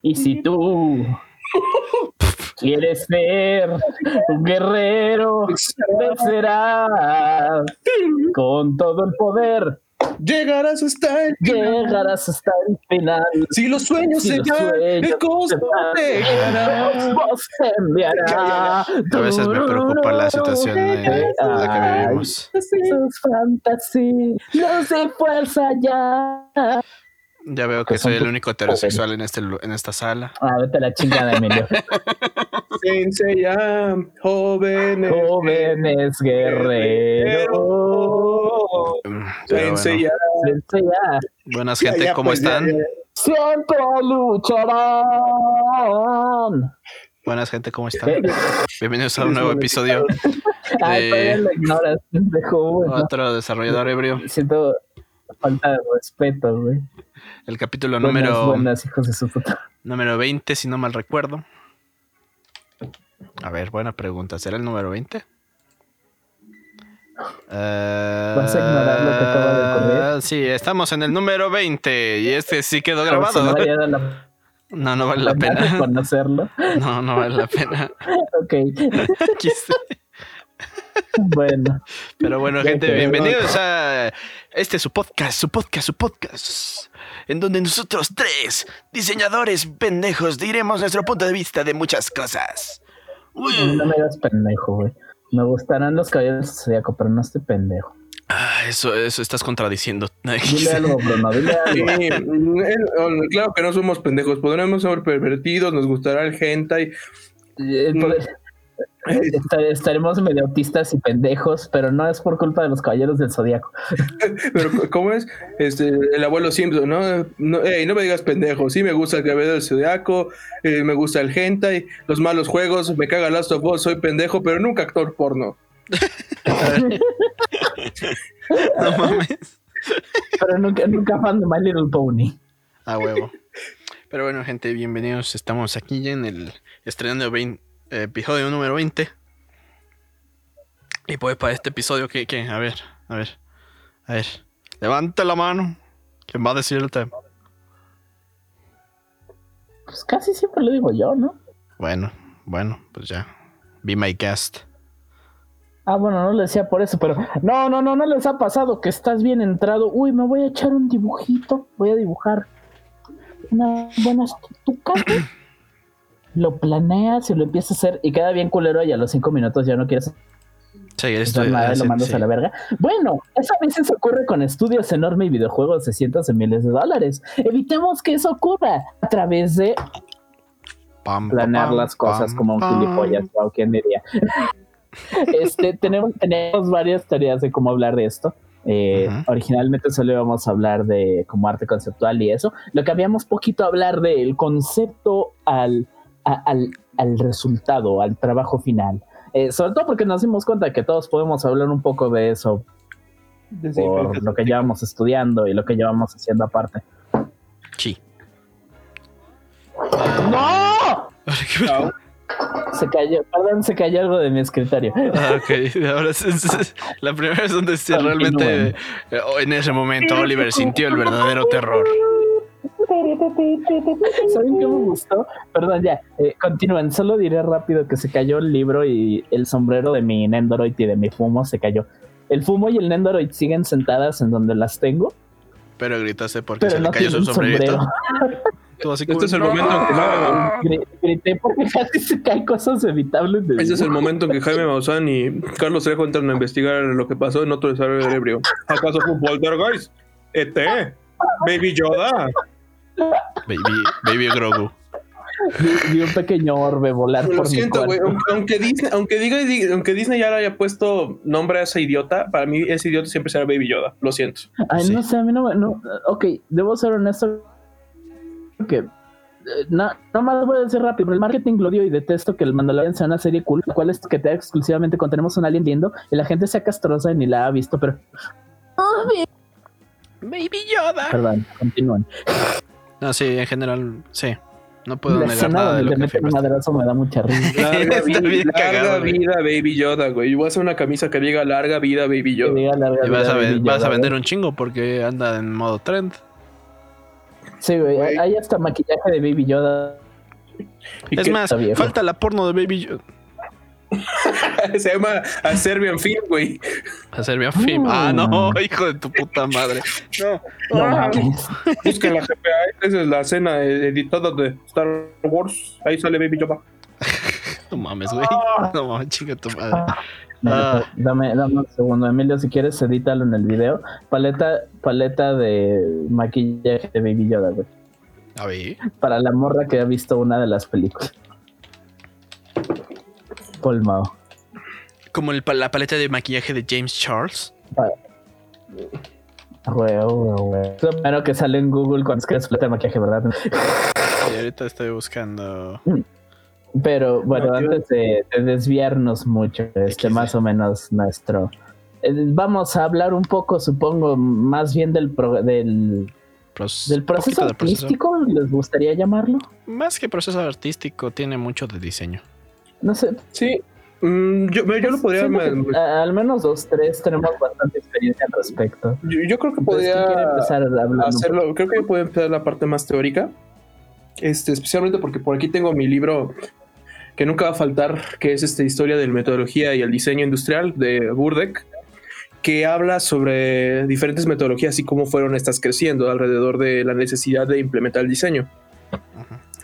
Y si tú quieres ser un guerrero, vencerás con todo el poder. Llegarás hasta el Llegarás hasta el final. Si los sueños Si se sueños el costo se te enviará. A veces me preocupa la situación en la que vivimos. Sus fantasías, los de fuerza ya. Ya veo que soy el único heterosexual en, este, en esta sala. Ah, vete a la chingada, Emilio. Senseiya, jóvenes. Jóvenes guerreros. Pero bueno. Buenas gente, ya, ¿cómo pues, ya, están? ya. Siempre lucharán. Buenas gente, ¿cómo están? Bienvenidos a un nuevo episodio. Ay, de- todavía lo ignoras, pendejo. Bueno, Otro desarrollador ebrio. Siento falta de respeto, güey. El capítulo Buenas, número, buenas, hijos de su puta. número 20, si no mal recuerdo. A ver, buena pregunta. ¿Será el número 20? ¿Vas a ignorar lo que acaba de ocurrir? Eh, Sí, estamos en el número 20 y este sí quedó Por si no grabado. la No, no vale la pena conocerlo. No, no vale la pena. Ok, bueno. Pero bueno, Ya gente, bienvenidos a este su podcast, su podcast, su podcast, en donde nosotros tres, diseñadores pendejos, diremos nuestro punto de vista de muchas cosas. Uy. No me digas pendejo, güey. Me gustarán los caballeros zodiaco, pero no estoy pendejo. Ah, eso, eso estás contradiciendo. Dile algo, Bruno, dile algo. claro que no somos pendejos, podremos ser pervertidos, nos gustará el hentai. Eh, estaremos medio autistas y pendejos, pero no es por culpa de los caballeros del zodiaco. Pero ¿cómo es? Este, el abuelo Simpson, ¿no? No, ey, no me digas pendejo, sí me gusta el cabello del zodiaco, eh, me gusta el hentai, los malos juegos, me caga Last of Us, soy pendejo, pero nunca actor porno. No mames. Pero nunca, nunca fan de My Little Pony. A huevo. Pero bueno, gente, bienvenidos. Estamos aquí ya en el estrenando 20, eh, episodio número 20. Y pues para este episodio, ¿qué, qué? A ver, a ver, a ver. Levante la mano. ¿Quién va a decir el tema? Pues casi siempre lo digo yo, ¿no? Bueno, bueno, pues ya. Be my guest. Ah, bueno, no lo decía por eso, pero no, no, no, no les ha pasado que estás bien entrado. Uy, me voy a echar un dibujito, voy a dibujar una buena estuca. Lo planeas y lo empiezas a hacer y queda bien culero y a los cinco minutos ya no quieres Sí, esto nada lo mandas sí. a la verga. Bueno, eso a veces ocurre con estudios enormes y videojuegos de cientos de miles de dólares. Evitemos que eso ocurra a través de Pam, planear pam, las cosas pam, como un gilipollas, o quién diría. este, tenemos, tenemos varias teorías de cómo hablar de esto. Eh. Originalmente solo íbamos a hablar de como arte conceptual y eso. Lo que habíamos poquito a hablar del concepto al, a- al, al resultado, al trabajo final. Eh, sobre todo porque nos dimos cuenta que todos podemos hablar un poco de eso por lo que llevamos estudiando y lo que llevamos haciendo aparte. Sí. ¡No! Se cayó, perdón, se cayó algo de mi escritorio. Ah, ok, ahora sí. la primera vez donde realmente eh, en ese momento Oliver sintió el verdadero terror. ¿Saben qué me gustó? Perdón, ya, eh, continúen. Solo diré rápido que se cayó el libro y el sombrero de mi Nendoroid y de mi fumo se cayó. El fumo y el Nendoroid siguen sentadas en donde las tengo, Pero gritaste porque pero se no le cayó su sombrerito. sombrero. Tú así como, Este es el momento en que "No". Gri- Grité porque casi se caen cosas evitables de Ese es el momento en que Jaime Maussan y Carlos Trejo entran a investigar lo que pasó en otro desarrollo ebrio. ¿Acaso fue un poltergeist? ¿ET? ¿Baby Yoda? Baby, baby Grogu. Vi, vi un pequeño orbe volar Lo por mi siento, güey. Aunque, aunque Disney, aunque, diga, aunque Disney ya le haya puesto nombre a ese idiota, para mí ese idiota siempre será Baby Yoda. Lo siento. Ay, Sí. no sé, a mí no me. No, ok, debo ser honesto. Que. eh, No, no más voy a decir rápido. El marketing lo dio y detesto que el Mandalorian sea una serie cool, la cual es que te da exclusivamente cuando tenemos un alien lindo y la gente sea castrosa y ni la ha visto, pero. Baby Yoda. Perdón, continúen. No, sí, en general, sí. No puedo La negar nada de lo que un madrazo me da mucha risa. Larga, vida, bien larga cagado, güey. vida, Baby Yoda, güey. Yo voy a hacer una camisa que diga larga vida, Baby Que Yoda. diga larga Y vas vida a, Baby vas vender un chingo porque anda en modo trend. Sí, güey. Güey. Hay hasta maquillaje de Baby Yoda. ¿Y Es más, falta la porno de Baby Yoda. Se llama a Serbian Film, güey. A Serbia Film. Ah, no, hijo de tu puta madre. No. No Ah. Busca la GPA, esa es la escena editada de Star Wars. Ahí sale Baby Yoda. No mames, güey. No mames, chinga tu madre. Mira, Ah. Dame, dame un segundo, Emilio, si quieres, edítalo en el video. Paleta, paleta de maquillaje de Baby Yoda, güey. A ver. Para la morra que ha visto una de las películas. Paul Mao. Como el la paleta de maquillaje de James Charles. Güey, güey, güey. Es lo primero que sale en Google cuando escribes paleta de maquillaje, ¿verdad? Y ahorita estoy buscando. Pero bueno, No, antes de, de desviarnos mucho, este más o menos nuestro. eh, Vamos a hablar un poco, supongo, más bien del, pro- del, proceso. artístico, ¿les gustaría llamarlo? Más que proceso artístico, tiene mucho de diseño. No sé, Sí. Mm, yo, yo lo podría. que, al menos dos, tres tenemos bastante experiencia al respecto. yo, yo creo que Entonces, ¿quién quiere podría empezar hacerlo. Creo que yo puedo empezar la parte más teórica. Este, especialmente porque por aquí tengo mi libro que nunca va a faltar, que es esta historia de la metodología y el diseño industrial de Burdeck, que habla sobre diferentes metodologías y cómo fueron estas creciendo alrededor de la necesidad de implementar el diseño.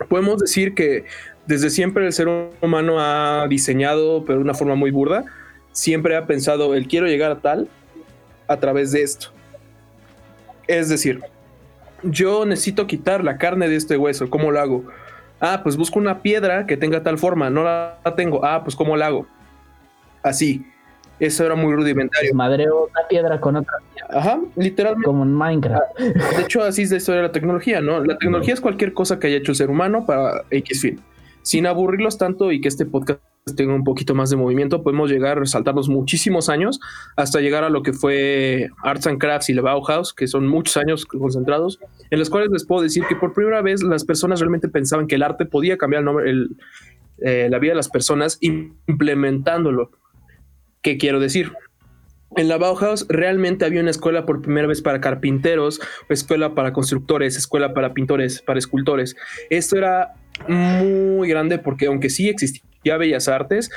Podemos decir que desde siempre el ser humano ha diseñado, pero de una forma muy burda, siempre ha pensado, el quiero llegar a tal a través de esto. Es decir, yo necesito quitar la carne de este hueso, ¿cómo lo hago? Ah, pues busco una piedra que tenga tal forma, no la tengo. Ah, pues ¿cómo la hago? Así. Eso era muy rudimentario. Madreo una piedra con otra, Ajá, literalmente. como en Minecraft. De hecho, así es la historia de la tecnología, ¿no? La tecnología es cualquier cosa que haya hecho el ser humano para X fin. Sin aburrirlos tanto y que este podcast tenga un poquito más de movimiento, podemos llegar a saltarnos muchísimos años hasta llegar a lo que fue Arts and Crafts y la Bauhaus, que son muchos años concentrados, en los cuales les puedo decir que por primera vez las personas realmente pensaban que el arte podía cambiar eh, la vida de las personas implementándolo. ¿Qué quiero decir? En la Bauhaus realmente había una escuela por primera vez para carpinteros, escuela para constructores, escuela para pintores, para escultores. Esto era muy grande porque aunque sí existía Bellas Artes,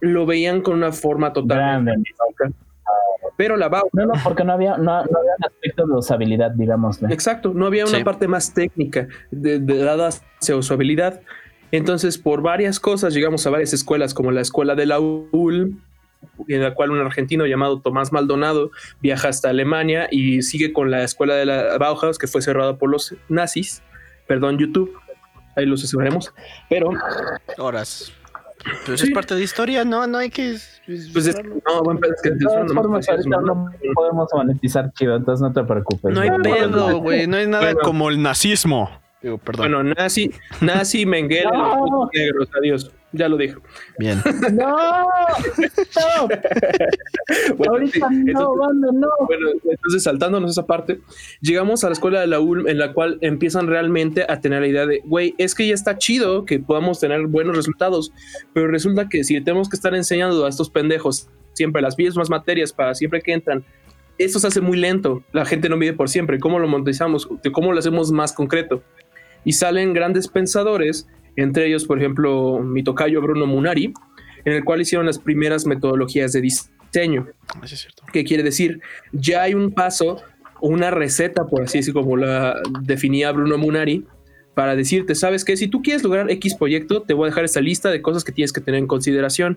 lo veían con una forma totalmente Grande. Pero la Bauhaus, No, no, porque no había, no, no había un aspecto de usabilidad, digamos. exacto, no había una Sí. parte más técnica de, de dada hacia usabilidad. Entonces, por varias cosas, llegamos a varias escuelas, como la escuela de la UL, en la cual un argentino llamado Tomás Maldonado viaja hasta Alemania y sigue con la escuela de la Bauhaus, que fue cerrada por los nazis. Perdón, YouTube. Ahí los asesoraremos. Pero, Horas. Pues Sí. es parte de historia, no, no hay que. pues es, no, bueno, es que De todas formas, ahorita no podemos monetizar chido, entonces no te preocupes. No hay pedo, güey. No hay nada Bueno. como el nazismo. Digo, perdón. Bueno, nazi, nazi, Mengele, No. negros, adiós. Ya lo dije. Bien. No, no, Bueno, ahorita sí, no, entonces- banda, no. Bueno, entonces saltándonos esa parte, llegamos a la escuela de la ULM en la cual empiezan realmente a tener la idea de, güey, es que ya está chido que podamos tener buenos resultados, pero resulta que si tenemos que estar enseñando a estos pendejos siempre las mismas materias para siempre que entran, esto se hace muy lento, la gente no mide por siempre, ¿cómo lo monetizamos? ¿Cómo lo hacemos más concreto? Y salen grandes pensadores, entre ellos, por ejemplo, mi tocayo Bruno Munari, en el cual hicieron las primeras metodologías de diseño. Así es cierto. ¿Qué quiere decir? Ya hay un paso, una receta, por así decirlo, como la definía Bruno Munari, para decirte, ¿sabes qué? Si tú quieres lograr X proyecto, te voy a dejar esta lista de cosas que tienes que tener en consideración.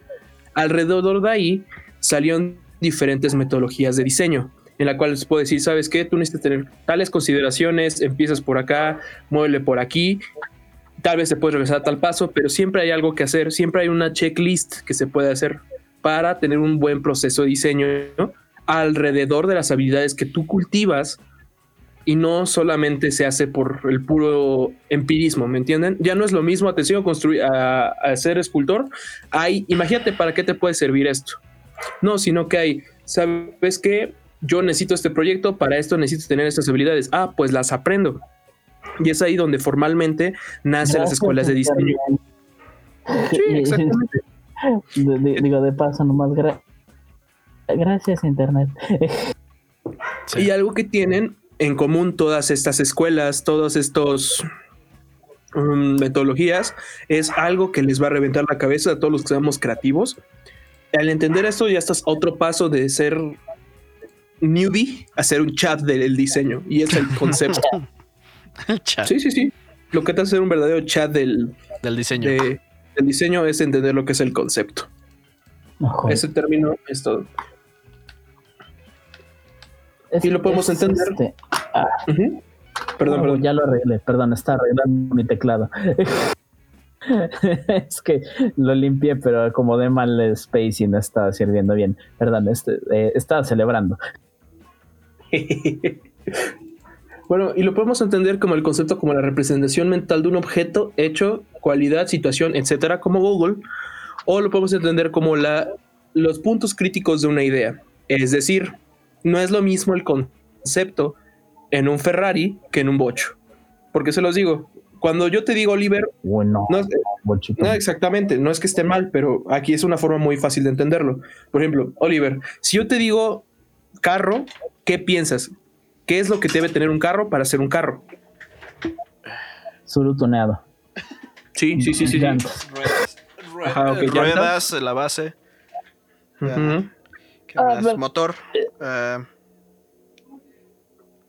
Alrededor de ahí salieron diferentes metodologías de diseño, en la cual les puedo decir, ¿sabes qué? Tú necesitas tener tales consideraciones, empiezas por acá, muévele por aquí, tal vez te puedes regresar a tal paso, pero siempre hay algo que hacer, siempre hay una checklist que se puede hacer para tener un buen proceso de diseño alrededor de las habilidades que tú cultivas y no solamente se hace por el puro empirismo, ¿me entienden? Ya no es lo mismo, atención, construir, a, a ser escultor. Hay, imagínate para qué te puede servir esto. No, sino que hay, ¿sabes qué? Yo necesito este proyecto, para esto necesito tener estas habilidades. Ah, pues las aprendo. Y es ahí donde formalmente nacen las Gracias, escuelas de diseño. Sí, exactamente. De- de- digo, de paso, nomás. gra- Gracias, Internet. Sí. Y algo que tienen en común todas estas escuelas, todos estos mm, metodologías, es algo que les va a reventar la cabeza a todos los que seamos creativos. Al entender esto, ya estás a otro paso de ser newbie a ser un chat del diseño. Y es el concepto. El chat sí, sí, sí. Lo que te hace ser un verdadero chat del, del diseño. de- del diseño es entender lo que es el concepto. Ojo. Ese término es todo. Es- y lo podemos es, entender. este, Ujú. Perdón, no, perdón. Ya lo arreglé, perdón, está arreglando mi teclado. es que lo limpié, pero acomodé mal el space y no estaba sirviendo bien. Perdón, este, eh, estaba celebrando. bueno, y lo podemos entender como el concepto como la representación mental de un objeto, hecho, cualidad, situación, etcétera, como Google, o lo podemos entender como la, los puntos críticos de una idea. Es decir, no es lo mismo el concepto en un Ferrari que en un bocho. Porque se los digo, cuando yo te digo Oliver, Bueno, no, bochito. no, exactamente, no es que esté mal, pero aquí es una forma muy fácil de entenderlo. Por ejemplo, Oliver, si yo te digo carro, ¿qué piensas? ¿Qué es lo que debe tener un carro para ser un carro? Surutuneado. Sí, sí, sí, sí. sí. Llantas. Ruedas, Ajá, ruedas, la base. ¿Qué Ah, más? Motor. eh,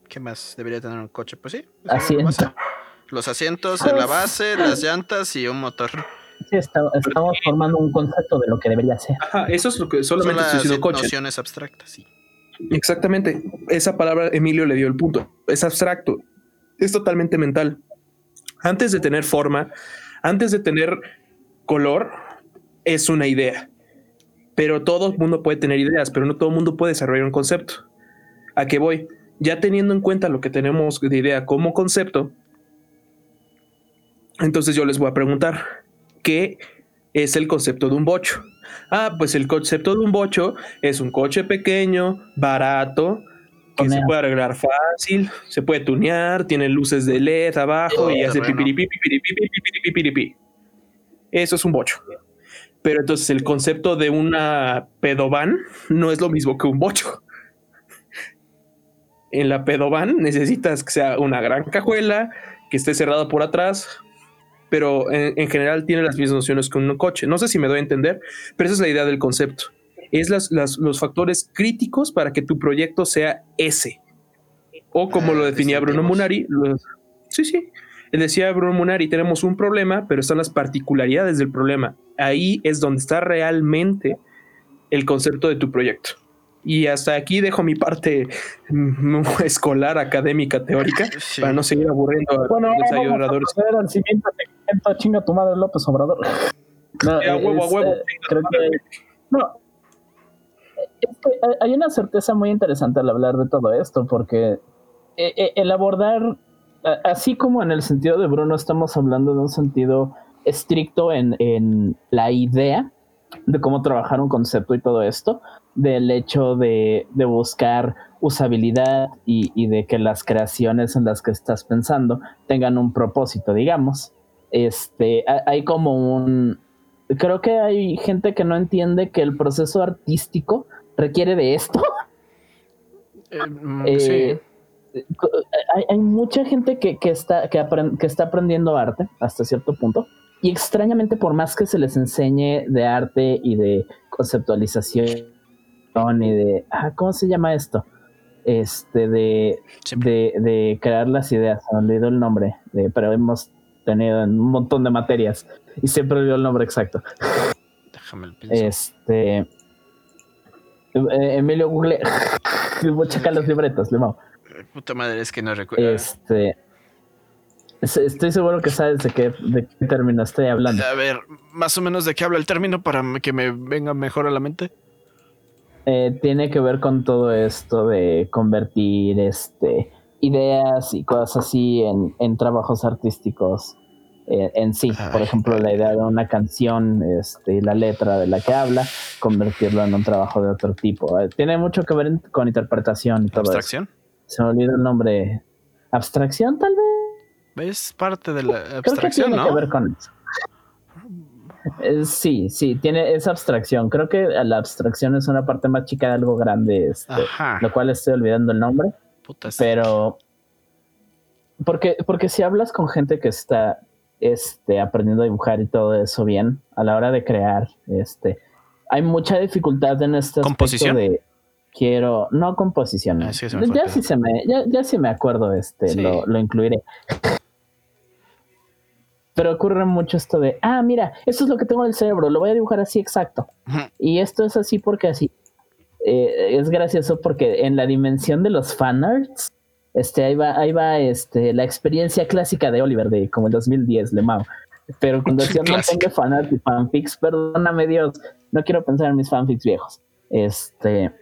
¿Qué más debería tener un coche? Pues sí. Asiento. Los asientos en la base, las llantas y un motor. Sí, está- estamos formando un concepto de lo que debería ser. Ajá, eso es lo que Son solamente estoy las coche. nociones abstractas, sí. Exactamente. Esa palabra Emilio le dio el punto. Es abstracto. Es totalmente mental. Antes de tener forma, antes de tener color, es una idea. Pero todo el mundo puede tener ideas, pero no todo el mundo puede desarrollar un concepto. ¿A qué voy? Ya teniendo en cuenta lo que tenemos de idea como concepto, entonces yo les voy a preguntar, ¿qué es el concepto de un bocho? Ah, pues el concepto de un bocho es un coche pequeño, barato, que se puede arreglar fácil, se puede tunear, tiene luces de LED abajo y Oh, hace pipiripi, pipiripi, pipiripi. Eso es un bocho. Pero entonces el concepto de una pedovan no es lo mismo que un bocho. En la pedovan necesitas que sea una gran cajuela, que esté cerrada por atrás, pero en, en general tiene las mismas nociones que un coche. No sé si me doy a entender, pero esa es la idea del concepto. Es las, las- los factores críticos para que tu proyecto sea ese. O como Ah, lo definía Bruno. Munari, los- sí, sí. Él decía Bruno Munari, tenemos un problema, pero están las particularidades del problema. Ahí es donde está realmente el concepto de tu proyecto. Y hasta aquí dejo mi parte mm, escolar, académica, teórica, Sí. para no seguir aburriendo a Bueno, los a ayudadores. proceder al siguiente segmento. Chinga tu madre, López Obrador. No, Sí, a huevo, a huevo. eh, creo que. No. Es que hay- una certeza muy interesante al hablar de todo esto, porque eh, eh, el abordar, así como en el sentido de Bruno, estamos hablando de un sentido estricto en, en la idea de cómo trabajar un concepto y todo esto, del hecho de, de buscar usabilidad y, y de que las creaciones en las que estás pensando tengan un propósito, digamos. Este, ha- hay como un... Creo que hay gente que no entiende que el proceso artístico requiere de esto. Eh, mm, Eh, sí. co- hay, hay mucha gente que, que está, que, que está aprendiendo arte hasta cierto punto. Y extrañamente, por más que se les enseñe de arte y de conceptualización y de. Ah, ¿Cómo se llama esto? Este, de, de, de crear las ideas. Me olvidó el nombre, de- pero hemos tenido en un montón de materias y siempre olvidó el nombre exacto. Déjame el pienso. Este. eh, Emilio Google. Voy a checar los libretos, Limao. Puta madre, es que no recuerdo. Este. Es- Estoy seguro que sabes de qué, de qué término estoy hablando. A ver, más o menos de qué habla el término para que me venga mejor a la mente. Eh, tiene que ver con todo esto de convertir este, ideas y cosas así en, en trabajos artísticos eh, en sí. Por ejemplo, la idea de una canción este, y la letra de la que habla, convertirlo en un trabajo de otro tipo. Eh, tiene mucho que ver con interpretación y todo eso. Abstracción. Se me olvidó el nombre. ¿Abstracción, tal vez? Es parte de la Creo que abstracción, tiene ¿no? que ver con eso. Eh, sí, sí, tiene esa abstracción. Creo que la abstracción es una parte más chica de algo grande, este, lo cual estoy olvidando el nombre. Puta. Pero porque, porque si hablas con gente que está este, aprendiendo a dibujar y todo eso bien, a la hora de crear, este, hay mucha dificultad en este ¿Composición? de quiero, no composición. Ah, sí, ya el sí se me, ya, ya sí me acuerdo, este, lo, lo incluiré. Pero ocurre mucho esto de, ah, mira, esto es lo que tengo en el cerebro, lo voy a dibujar así exacto. Y esto es así porque así. Eh, es gracioso porque en la dimensión de los fanarts, este, ahí va, ahí va este, la experiencia clásica de Oliver de como el 2010, le mamo. Pero cuando montón Clásica. de fanarts y fanfics, perdóname Dios, no quiero pensar en mis fanfics viejos. Este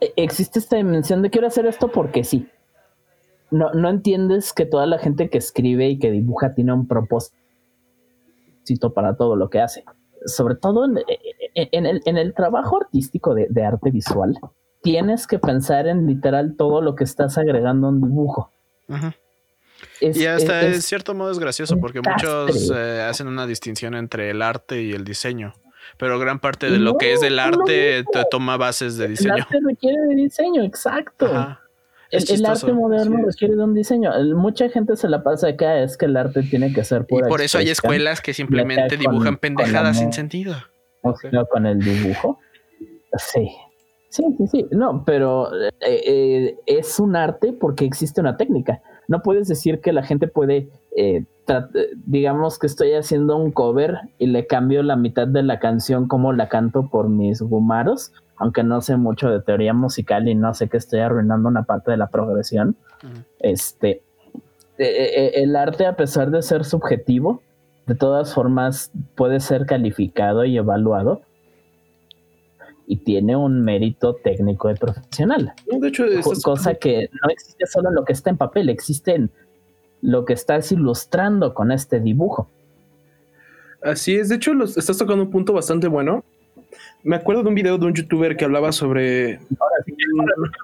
e- existe esta dimensión de quiero hacer esto porque sí. No, no entiendes que toda la gente que escribe y que dibuja tiene un propósito para todo lo que hace. Sobre todo en, el, en el trabajo artístico de, de arte visual, tienes que pensar en literal todo lo que estás agregando a un dibujo. Es- Y hasta es- en cierto modo es gracioso porque muchos eh, hacen una distinción entre el arte y el diseño. Pero gran parte de lo que es el no, arte no. toma bases de el diseño. arte requiere de diseño, exacto. Ajá. El, arte moderno sí requiere de un diseño. Mucha gente se la pasa acá, es que el arte tiene que ser Y pura por eso hay escuelas que simplemente dibujan con pendejadas sin sentido. O con el dibujo. Sí. Sí, sí, sí. No, pero eh, eh, es un arte porque existe una técnica. No puedes decir que la gente puede, eh, eh, digamos que estoy haciendo un cover y le cambio la mitad de la canción como la canto por mis gumaros, aunque no sé mucho de teoría musical y no sé que estoy arruinando una parte de la progresión. Este, eh, eh, el arte, a pesar de ser subjetivo, de todas formas puede ser calificado y evaluado y tiene un mérito técnico y profesional, de hecho, estás- cosa que no existe solo en lo que está en papel, existe en lo que estás ilustrando con este dibujo. Así es, de hecho, los, estás tocando un punto bastante bueno. Me acuerdo de un video de un youtuber que hablaba sobre. Ahora sí,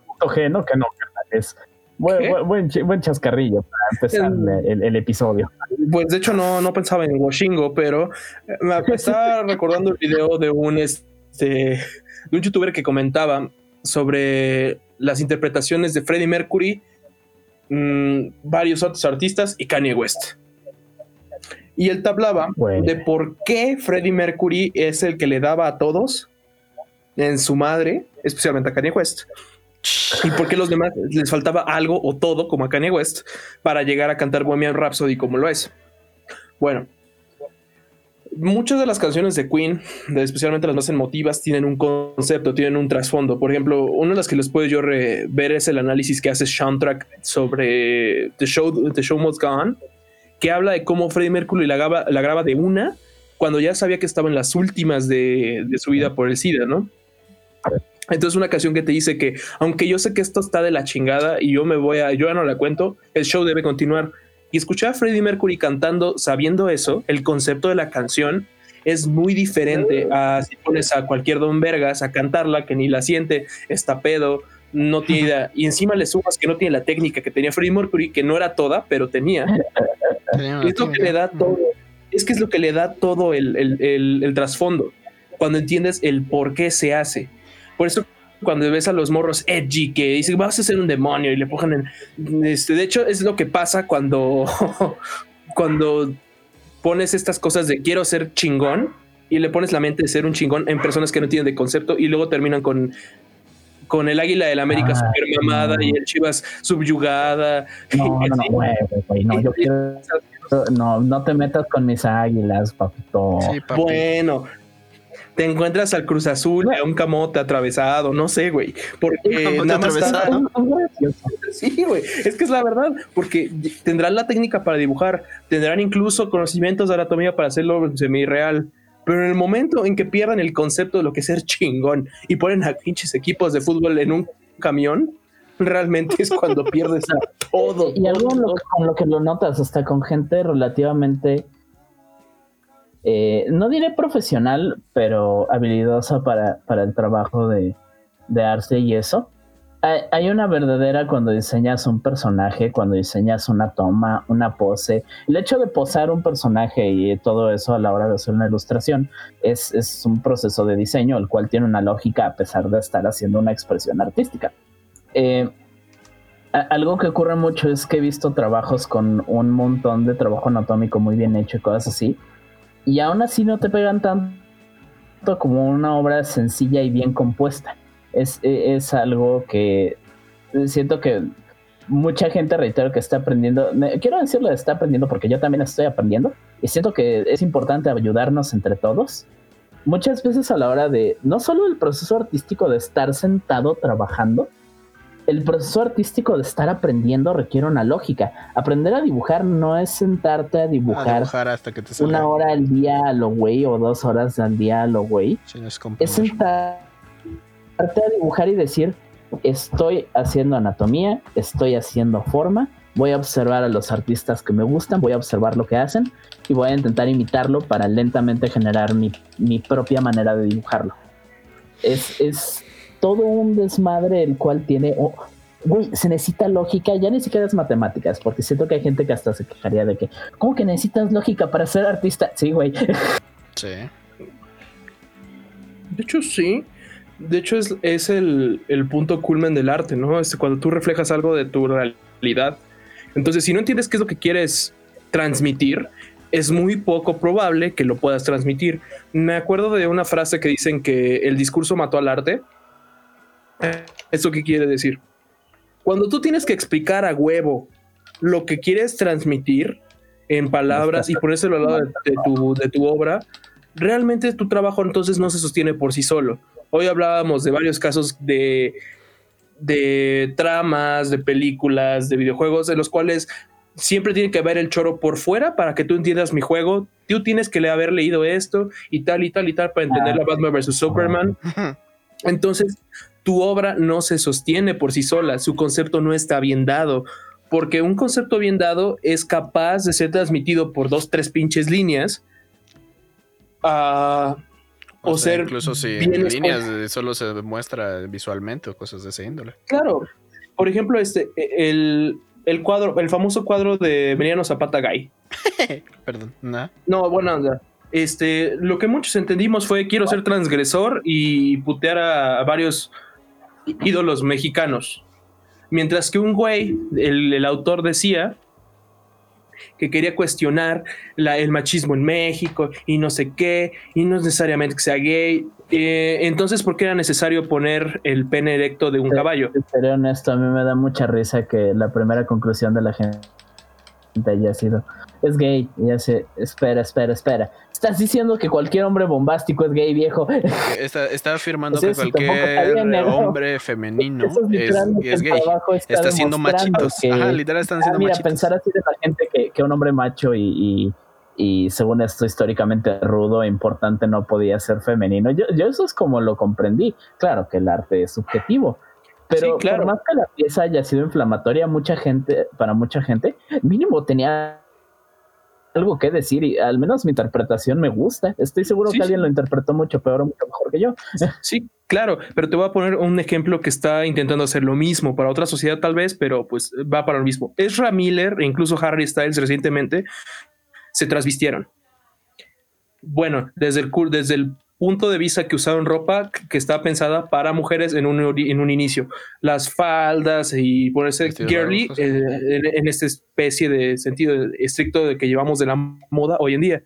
punto G, ¿no? Que no, es buen, buen, chascarrillo para empezar El- el, el episodio. Pues de hecho, no, no pensaba en Washingo, pero eh, me estaba recordando el video de un, este, de un youtuber que comentaba sobre las interpretaciones de Freddie Mercury, mm, varios otros artistas y Kanye West. Y él te hablaba Bueno. de por qué Freddie Mercury es el que le daba a todos en su madre, especialmente a Kanye West. Y por qué los demás les faltaba algo o todo, como a Kanye West, para llegar a cantar Bohemian Rhapsody como lo es. Bueno, muchas de las canciones de Queen, especialmente las más emotivas, tienen un concepto, tienen un trasfondo. Por ejemplo, una de las que les puedo yo ver es el análisis que hace Soundtrack sobre The Show, The Show Must Go On, que habla de cómo Freddie Mercury la graba, la graba de una cuando ya sabía que estaba en las últimas de, de su vida por el SIDA, ¿no? Entonces una canción que te dice que aunque yo sé que esto está de la chingada y yo me voy a, yo ya no la cuento, el show debe continuar. Y escuchar a Freddie Mercury cantando sabiendo eso, el concepto de la canción es muy diferente a si pones a cualquier don vergas a cantarla que ni la siente, está pedo, no tiene idea. Y encima le sumas que no tiene la técnica que tenía Freddie Mercury, que no era toda, pero tenía. Tenía Es lo que le da todo. Es que es lo que le da todo el, el- el- el trasfondo. Cuando entiendes el por qué se hace. Por eso, cuando ves a los morros edgy que dicen vas a ser un demonio y le ponen. en- Este, de hecho, es lo que pasa cuando, cuando pones estas cosas de quiero ser chingón y le pones la mente de ser un chingón en personas que no tienen de concepto y luego terminan con. Con el águila del América Ah, super mamada no. y el Chivas subyugada. No, no, no, Sí. güey, güey, no, yo quiero, no, no te metas con mis águilas, papito. Sí, papi. Bueno, te encuentras al Cruz Azul, a un camote atravesado, no sé, güey. Porque camote nada más está- atravesado. Sí, güey. Es que es la verdad, porque tendrán la técnica para dibujar, tendrán incluso conocimientos de anatomía para hacerlo semi-real. Pero en el momento en que pierdan el concepto de lo que es ser chingón y ponen a pinches equipos de fútbol en un camión, realmente es cuando pierdes a todo. Y algo lo con lo que lo notas, hasta con gente relativamente, eh, no diré profesional, pero habilidosa para, para el trabajo de, de arte y eso. Hay, una verdadera cuando diseñas un personaje, cuando diseñas una toma, una pose. El hecho de posar un personaje y todo eso a la hora de hacer una ilustración es, es un proceso de diseño, el cual tiene una lógica a pesar de estar haciendo una expresión artística. Eh, algo que ocurre mucho es que he visto trabajos con un montón de trabajo anatómico muy bien hecho y cosas así. Y aún así no te pegan tanto como una obra sencilla y bien compuesta. Es, e, es algo que siento que mucha gente, reitero, que está aprendiendo. Quiero decirlo, está aprendiendo porque yo también estoy aprendiendo. Y siento que es importante ayudarnos entre todos. Muchas veces a la hora de, no solo el proceso artístico de estar sentado trabajando, el proceso artístico de estar aprendiendo requiere una lógica. Aprender a dibujar no es sentarte a dibujar, hasta que te una hora al día a lo güey o dos horas al día a lo güey. es, sentarte a dibujar y decir, estoy haciendo anatomía, estoy haciendo forma, voy a observar a los artistas que me gustan, voy a observar lo que hacen y voy a intentar imitarlo para lentamente generar mi, mi propia manera de dibujarlo. Es, es todo un desmadre el cual tiene... Oh, güey, se necesita lógica, ya ni siquiera es matemáticas, porque siento que hay gente que hasta se quejaría de que, ¿cómo que necesitas lógica para ser artista? Sí, güey. Sí. De hecho, sí. De hecho, es, es el, el, punto culmen del arte, ¿no? Es cuando tú reflejas algo de tu realidad. Entonces, si no entiendes qué es lo que quieres transmitir, es muy poco probable que lo puedas transmitir. Me acuerdo de una frase que dicen que el discurso mató al arte ¿Eso qué quiere decir? Cuando tú tienes que explicar a huevo lo que quieres transmitir en palabras y ponérselo al lado de, tu, de tu obra, realmente tu trabajo entonces no se sostiene por sí solo. Hoy hablábamos de varios casos de, de tramas, de películas, de videojuegos, en los cuales siempre tiene que haber el choro por fuera para que tú entiendas mi juego. Tú tienes que haber leído esto y tal y tal y tal para entender la Batman vs. Superman. Entonces, tu obra no se sostiene por sí sola, su concepto no está bien dado, porque un concepto bien dado es capaz de ser transmitido por dos, tres pinches líneas. Uh, o, ser incluso si en líneas solo se demuestra visualmente o cosas de ese índole. Claro. Por ejemplo, este el, el cuadro, el famoso cuadro de Emiliano Zapata Gay. Perdón, ¿no? No, bueno, este, lo que muchos entendimos fue quiero ser transgresor y putear a varios ídolos mexicanos. Mientras que un güey, el, autor decía que quería cuestionar el machismo en México y no sé qué, y no es necesariamente que sea gay. Eh, entonces, ¿por qué era necesario poner el pene erecto de un caballo? Pero honesto, a mí me da mucha risa que la primera conclusión de la gente haya sido, es gay. Y ya se, espera, espera, espera. Estás diciendo que cualquier hombre bombástico es gay, viejo. Está, afirmando que cualquier hombre femenino es, gay. Está, haciendo machitos. Ajá, literal están haciendo ah, mira, pensar así de la gente que, que un hombre macho y, y, según esto históricamente rudo e importante no podía ser femenino. Yo, yo eso es como lo comprendí. Claro que el arte es subjetivo. Pero claro. por más que la pieza haya sido inflamatoria, mucha gente, para mucha gente, mínimo tenía algo que decir y al menos mi interpretación me gusta. Estoy seguro que alguien lo interpretó mucho peor o mucho mejor que yo. Sí, claro, pero te voy a poner un ejemplo que está intentando hacer lo mismo para otra sociedad tal vez, pero pues va para lo mismo. Ezra Miller e incluso Harry Styles recientemente se trasvistieron. Bueno, desde el, desde el punto de vista que usaron ropa que está pensada para mujeres en un, en un inicio. Las faldas y ponerse girly eh, en, esta especie de sentido estricto de que llevamos de la moda hoy en día.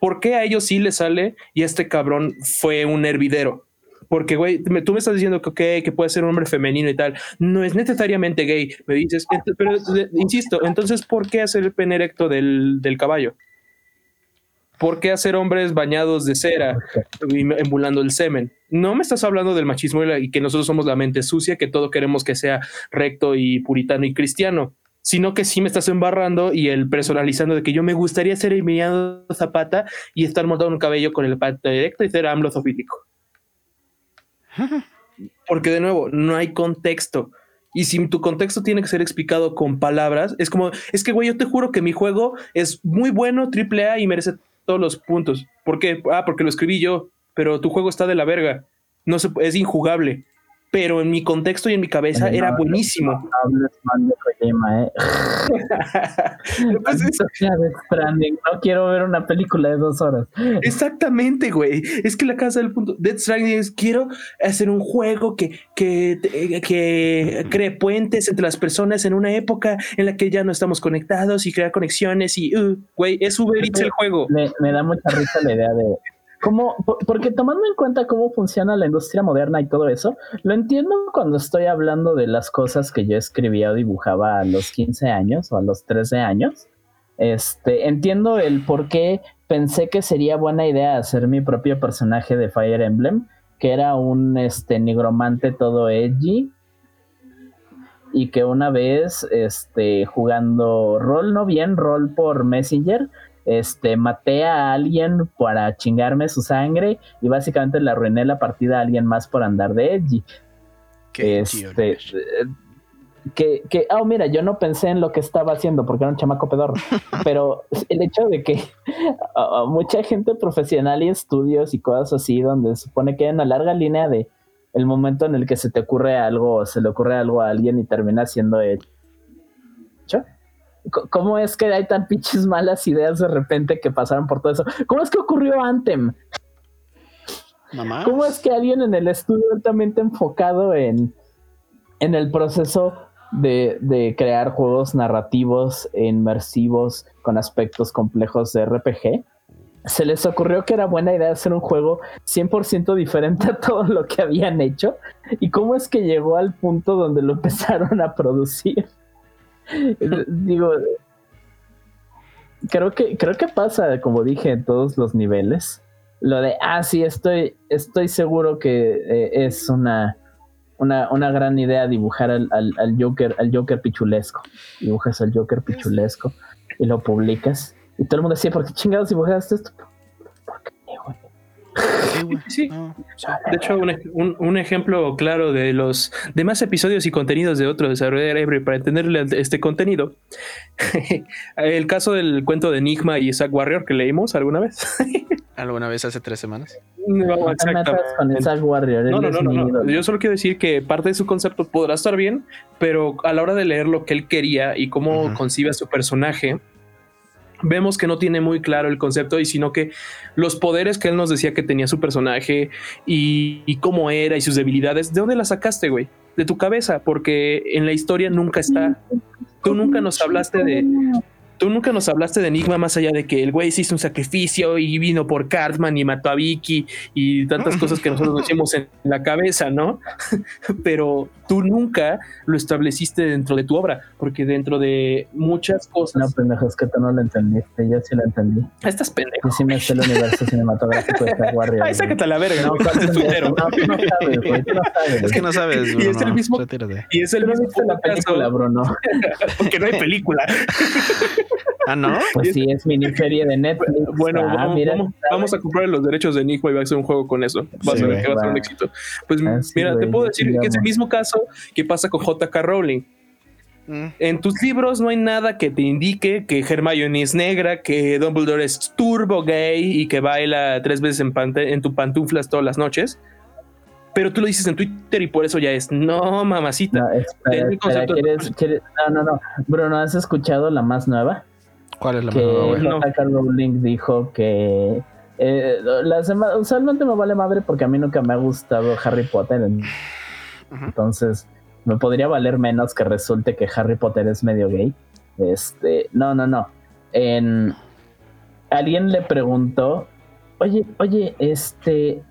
¿Por qué a ellos sí les sale y este cabrón fue un hervidero? Porque, güey, tú me estás diciendo que, que puede ser un hombre femenino y tal. No es necesariamente gay, me dices. Pero, insisto, entonces, ¿por qué hacer el pene erecto del, del caballo? ¿Por qué hacer hombres bañados de cera y emulando el semen? No me estás hablando del machismo y que nosotros somos la mente sucia, que todo queremos que sea recto y puritano y cristiano, sino que sí me estás embarrando y el personalizando de que yo me gustaría ser Emiliano Zapata y estar montado en un cabello con el pata directo y ser AMLO Porque de nuevo, no hay contexto. Y si tu contexto tiene que ser explicado con palabras, es como, es que, güey, yo te juro que mi juego es muy bueno, triple A y merece todos los puntos. ¿Por qué? Ah, porque lo escribí yo, pero tu juego está de la verga. No se, es injugable. Pero en mi contexto y en mi cabeza era buenísimo. No hables mal de Kojima, eh. Pues es- No quiero ver una película de dos horas. exactamente, güey. Es que la casa del punto. Death Stranding es quiero hacer un juego que, que, que cree puentes entre las personas en una época en la que ya no estamos conectados y crear conexiones y, uh, güey, es Uber Eats el juego. Me, me da mucha risa la idea de por- porque tomando en cuenta cómo funciona la industria moderna y todo eso, lo entiendo cuando estoy hablando de las cosas que yo escribía o dibujaba a los 15 años o a los 13 años. Este, entiendo el por qué pensé que sería buena idea hacer mi propio personaje de Fire Emblem, que era un este, nigromante todo edgy. Y que una vez, este, jugando rol, no bien, rol por Messenger, este, maté a alguien para chingarme su sangre y básicamente le arruiné la partida a alguien más por andar de edgy. Qué Este, que, que, oh, mira, yo no pensé en lo que estaba haciendo porque era un chamaco pedorro, pero el hecho de que uh, mucha gente profesional y estudios y cosas así, donde se supone que hay una larga línea de el momento en el que se te ocurre algo o se le ocurre algo a alguien y termina siendo ¿Cómo es que hay tan pinches malas ideas de repente que pasaron por todo eso? ¿Cómo es que ocurrió Anthem? ¿Cómo es que alguien en el estudio altamente enfocado en, en el proceso de, de crear juegos narrativos e inmersivos con aspectos complejos de RPG? Se les ocurrió que era buena idea hacer un juego 100% diferente a todo lo que habían hecho. ¿Y cómo es que llegó al punto donde lo empezaron a producir? Digo, creo que, creo que pasa, como dije, en todos los niveles lo de, ah, sí, estoy, estoy seguro que eh, es una, una, una gran idea dibujar al, al, al Joker, al Joker pichulesco. Dibujas al Joker pichulesco y lo publicas. Y todo el mundo decía, ¿por qué chingados dibujaste esto? ¿Por qué, güey? Sí, güey. Sí. No, De hecho, un, un- un ejemplo claro de los demás episodios y contenidos de otro desarrollador para entenderle a este contenido. el caso del cuento de Enigma y Zack Warrior que leímos alguna vez. ¿Alguna vez hace tres semanas? No, exactamente. con Isaac Warrior. No, no, no. Yo solo quiero decir que parte de su concepto podrá estar bien, pero a la hora de leer lo que él quería y cómo concibe a su personaje, vemos que no tiene muy claro el concepto y sino que los poderes que él nos decía que tenía su personaje y, y cómo era y sus debilidades, ¿de dónde las sacaste, güey? De tu cabeza, porque en la historia nunca está. Tú nunca nos hablaste de, Tú nunca nos hablaste de Enigma más allá de que el güey se hizo un sacrificio y vino por Cartman y mató a Vicky y tantas cosas que nosotros nos hicimos en la cabeza, ¿no? Pero tú nunca lo estableciste dentro de tu obra, porque dentro de muchas No, cosas. pendejo, es que tú no lo entendiste. Yo sí lo entendí. Estás pendejo. Yo sí me sé el universo cinematográfico de Isaac Warrior. Ay, sácate a la verga, No, ¿no? ¿cuál Es tuitero. No, tú no sabes, güey. Tú no sabes. Es que no sabes, Y es el mismo- Retírate. Y es el no mismo viste la película, Bruno. porque no hay película. Ah, ¿no? Pues sí, es miniserie de Netflix. Bueno, Ah, vamos, mira, vamos- vamos a comprar los derechos de Enigma y va a ser un juego con eso. Va a ser güey. que va a ser un éxito. Pues Ah, sí, mira, te puedo decir que es el mismo caso que pasa con JK Rowling. Mm. En tus libros no hay nada que te indique que Hermione es negra, que Dumbledore es turbo gay y que baila tres veces en, en tu pantuflas todas las noches. Pero tú lo dices en Twitter y por eso ya es, no, mamacita. No, espera, Ten el espera, concepto de- ¿quieres- quieres- No, no, no. Bruno, ¿has escuchado la más nueva? ¿Cuál es la que mejor, güey? No. Rowling dijo que eh, las demás- usualmente me vale madre porque a mí nunca me ha gustado Harry Potter. Entonces, me podría valer menos que resulte que Harry Potter es medio gay. Este, no, no, no. En, alguien le preguntó, oye, oye, este,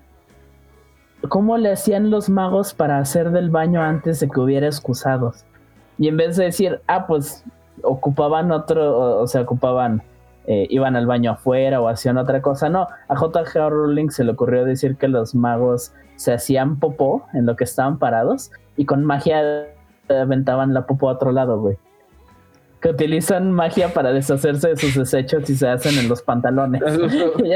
¿cómo le hacían los magos para hacer del baño antes de que hubiera excusados? Y en vez de decir, ah, pues ocupaban otro, o, sea, ocupaban, eh, iban al baño afuera o hacían otra cosa. No, a J.K. Rowling se le ocurrió decir que los magos se hacían popó en lo que estaban parados y con magia aventaban la popó a otro lado, güey. Que utilizan magia para deshacerse de sus desechos y se hacen en los pantalones. Que-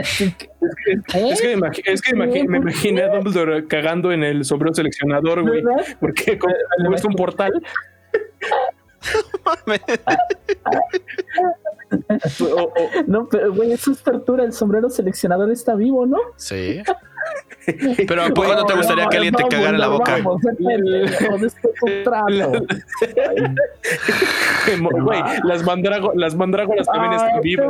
¿Eh? Es que, es que imagi- me imaginé a Dumbledore cagando en el sombrero seleccionador, güey. Porque como, es un portal. No, pero güey, eso es tortura. El sombrero seleccionador está vivo, ¿no? Sí. Pero ¿a poco no te gustaría que alguien te cagara en la boca? Vamos. Güey, las, mandrago- las mandrágoras también están vivas.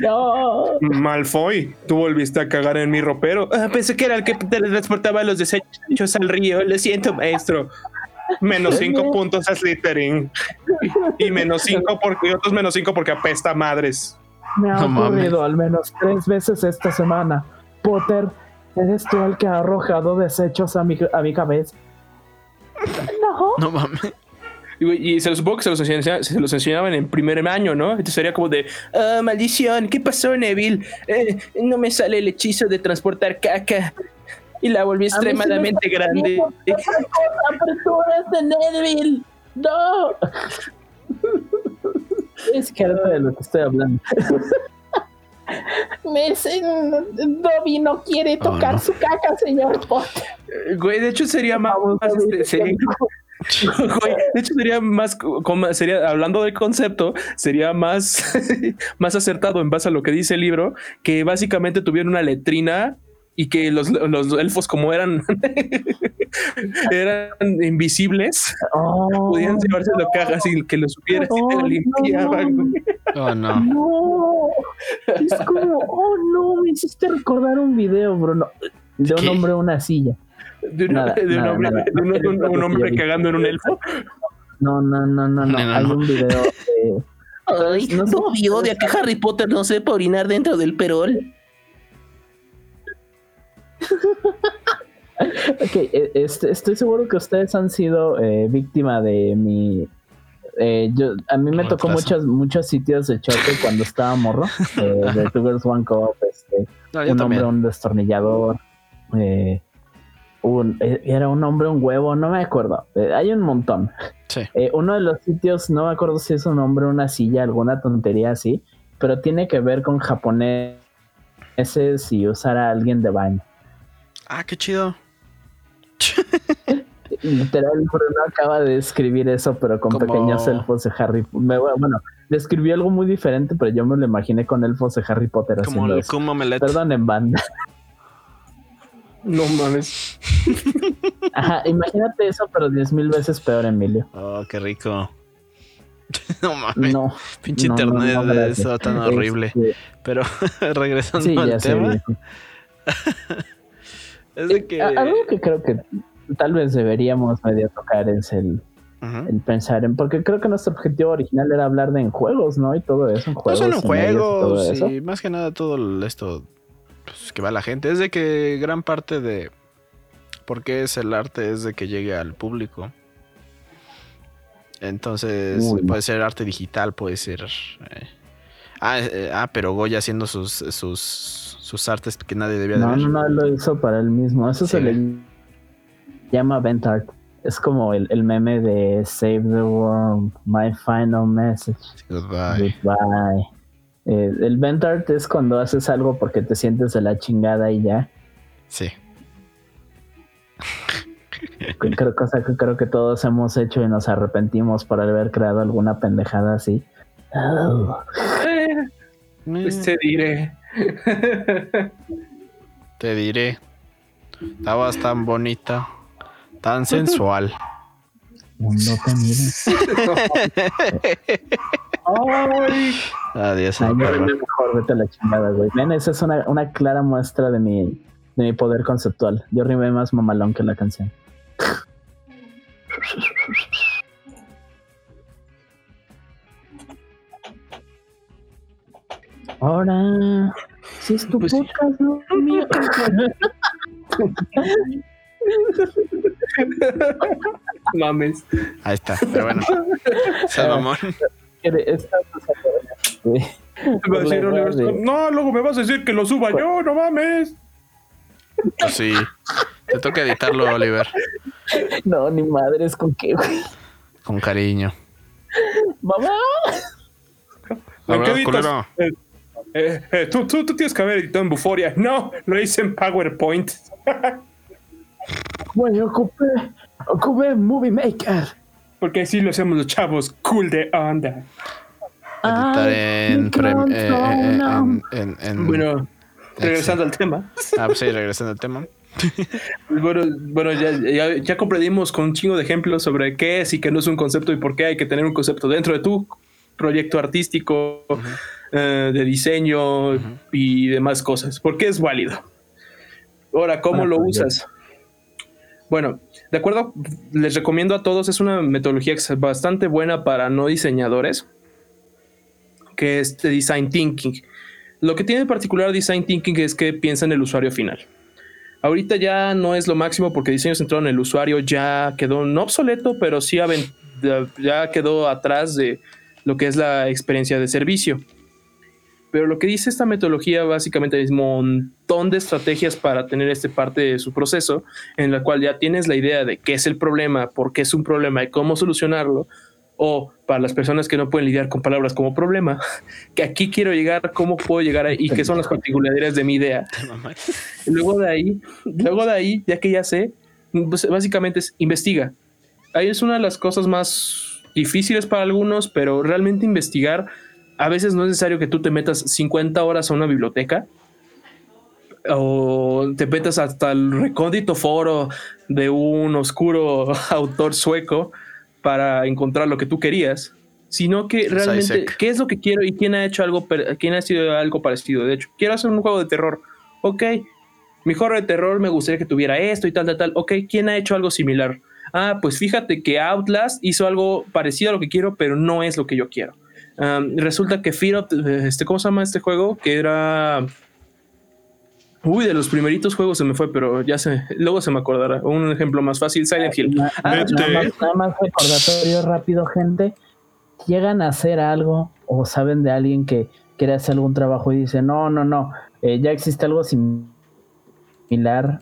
No. Malfoy, tú volviste a cagar en mi ropero. Ah, pensé que era el que teletransportaba los desechos al río. Lo siento, maestro. Menos cinco puntos a Slytherin. Y menos cinco porque y otros menos cinco porque apesta madres. Me ha No mames. ocurrido al menos tres veces esta semana. Potter, ¿eres tú el que ha arrojado desechos a mi, a mi cabeza? No. No mames. Y, se los supongo que se los, enseña- se los enseñaban en primer año, ¿no? Entonces sería como de, ah, maldición, ¿qué pasó, Neville? Eh, no me sale el hechizo de transportar caca. Y la volví sí extremadamente grande. eres de Neville. No. Es que de lo que estoy hablando. Me Dobby no quiere Oh, tocar no. su caca, señor Potter. Güey, de hecho sería más... Ver, este, sería- Güey, de hecho sería más como- sería hablando del concepto sería más más acertado en base a lo que dice el libro que básicamente tuvieron una letrina y que los, los elfos como eran eran invisibles Oh, podían llevarse lo caga sin que lo supieras y te Oh, lo no, limpiaban no, güey. Oh, no. No, es como, oh no, me hiciste recordar un video, Bruno, de un ¿Qué? hombre en una silla. de, un- Nada, de un nada, hombre, nada. de un- un- un hombre cagando en un elfo No, no, no, no, no. No, no, Hay no. un video de. Ay, No sé. Dobby odia que Harry Potter no sepa orinar dentro del perol. Ok, eh, este, estoy seguro que ustedes han sido eh, víctima de mi. eh, yo, a mí me tocó muchos, muchos sitios de choque cuando estaba morro. eh, de Two Girls One Cup, este, No, un también. hombre, un destornillador. eh, un- eh, era un hombre, un huevo, no me acuerdo. Eh, hay un montón. Sí. Eh, uno de los sitios, no me acuerdo si es un hombre, una silla, alguna tontería así, pero tiene que ver con japoneses y usar a alguien de baño. Ah, qué chido. Literal, Bruno acaba de escribir eso, pero con Como- pequeños elfos de Harry me- Bueno, describió algo muy diferente, pero yo me lo imaginé con elfos de Harry Potter Como haciendo el. Kuma Omelette. Perdonen, banda. No mames. Ajá, imagínate eso, pero diez mil veces peor, Emilio. Oh, qué rico. no mames. No. Pinche no, no, internet no, eso tan horrible. Este, Pero regresando sí, ya al tema. Es de que. A- Algo que creo que tal vez deberíamos medio tocar es el, el pensar en, porque creo que nuestro objetivo original era hablar de en juegos, ¿no? Y todo eso, en No juegos. solo en y juegos y más que nada todo esto pues, que va la gente. Es de que gran parte de por qué es el arte es de que llegue al público. Entonces Uy, no. puede ser arte digital, puede ser... eh, Ah, eh, ah, pero Goya haciendo sus, sus, sus artes que nadie debía de No, ver. no, no, lo hizo para él mismo. Eso Sí, se le llama Vent Art. Es como el, el meme de Save the World, My Final Message, Goodbye. Goodbye. Eh, el Vent Art es cuando haces algo porque te sientes de la chingada y ya. Sí. Creo, cosa que creo que todos hemos hecho y nos arrepentimos por haber creado alguna pendejada así. Oh, pues te diré. Te diré. Estabas tan bonita, tan sensual. mundo te mira. Ay, Adiós, Ay, mejor, vete a la chingada, güey. Ven, esa es una, una clara muestra de mi, de mi poder conceptual. Yo rimé más mamalón que la canción. Ahora, si es tu Pues sí. no mío. mames. Ahí está, pero bueno. Stone, No, luego me vas a decir que lo suba yo, no mames. Pues sí. Te toca editarlo, Oliver. No, ni madres con qué, güey. Con cariño. Mamá. ¿En Ahora, qué editas? Eh, eh, tú, tú, tú tienes que haber editado en Buforia. No, lo hice en PowerPoint. Güey, ocupé, ocupé Movie Maker. Porque así lo hacemos los chavos cool de onda. editar en, Prem- eh, eh, en- en- en- Bueno, regresando al tema. Ah, pues sí, regresando al tema. Bueno, bueno ya, ya, ya comprendimos con un chingo de ejemplos sobre qué es y qué no es un concepto y por qué hay que tener un concepto dentro de tu proyecto artístico, eh, de diseño y demás cosas. ¿Por qué es válido? Ahora, ¿cómo lo proyecto. usas? Bueno, de acuerdo, les recomiendo a todos, es una metodología bastante buena para no diseñadores, que es de Design Thinking. Lo que tiene en particular Design Thinking es que piensa en el usuario final. Ahorita ya no es lo máximo porque diseño centrado en el usuario ya quedó no obsoleto, pero sí ya quedó atrás de lo que es la experiencia de servicio. Pero lo que dice esta metodología básicamente es un montón de estrategias para tener este parte de su proceso, en la cual ya tienes la idea de qué es el problema, por qué es un problema y cómo solucionarlo. O para las personas que no pueden lidiar con palabras como problema, que aquí quiero llegar, cómo puedo llegar ahí y qué son las particularidades de mi idea. Luego de ahí, luego de ahí, ya que ya sé, pues, básicamente es investiga. Ahí es una de las cosas más difíciles para algunos, pero realmente investigar, a veces no es necesario que tú te metas 50 horas a una biblioteca o te metas hasta el recóndito foro de un oscuro autor sueco para encontrar lo que tú querías, sino que realmente Isaac. qué es lo que quiero y quién ha hecho algo, quién ha sido algo parecido. De hecho, quiero hacer un juego de terror. Ok, mi juego de terror me gustaría que tuviera esto y tal, tal, tal. Ok, ¿quién ha hecho algo similar? Ah, pues fíjate que Outlast hizo algo parecido a lo que quiero, pero no es lo que yo quiero. Um, resulta que Fear of, este, ¿cómo se llama este juego? Que era... Uy, de los primeritos juegos se me fue, pero ya se, luego se me acordará. Un ejemplo más fácil, Silent Hill. Na- Ah, nada, más, nada más recordatorio rápido, gente. Llegan a hacer algo o saben de alguien que quiere hacer algún trabajo y dice, no, no, no, eh, ya existe algo similar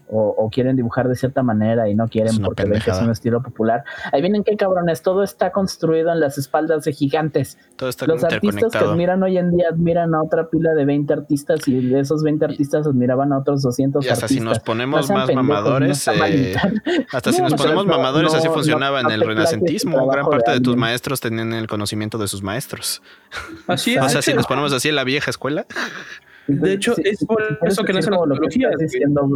o, o quieren dibujar de cierta manera y no quieren porque ven que es un estilo popular. Ahí vienen qué cabrones, todo está construido en las espaldas de gigantes. Todo está Los artistas que admiran hoy en día admiran a otra pila de 20 artistas y de esos 20 artistas admiraban a otros 200 Y hasta artistas. si nos ponemos No más pendejos, mamadores, eh, hasta si No, nos ponemos no- mamadores, así funcionaba no- en el renacentismo. Gran de parte de tus maestros tenían el conocimiento de sus maestros. Así es. O sea, si nos ponemos así en la vieja escuela, De hecho, es por eso que nacen las como lo que metodologías, estás diciendo,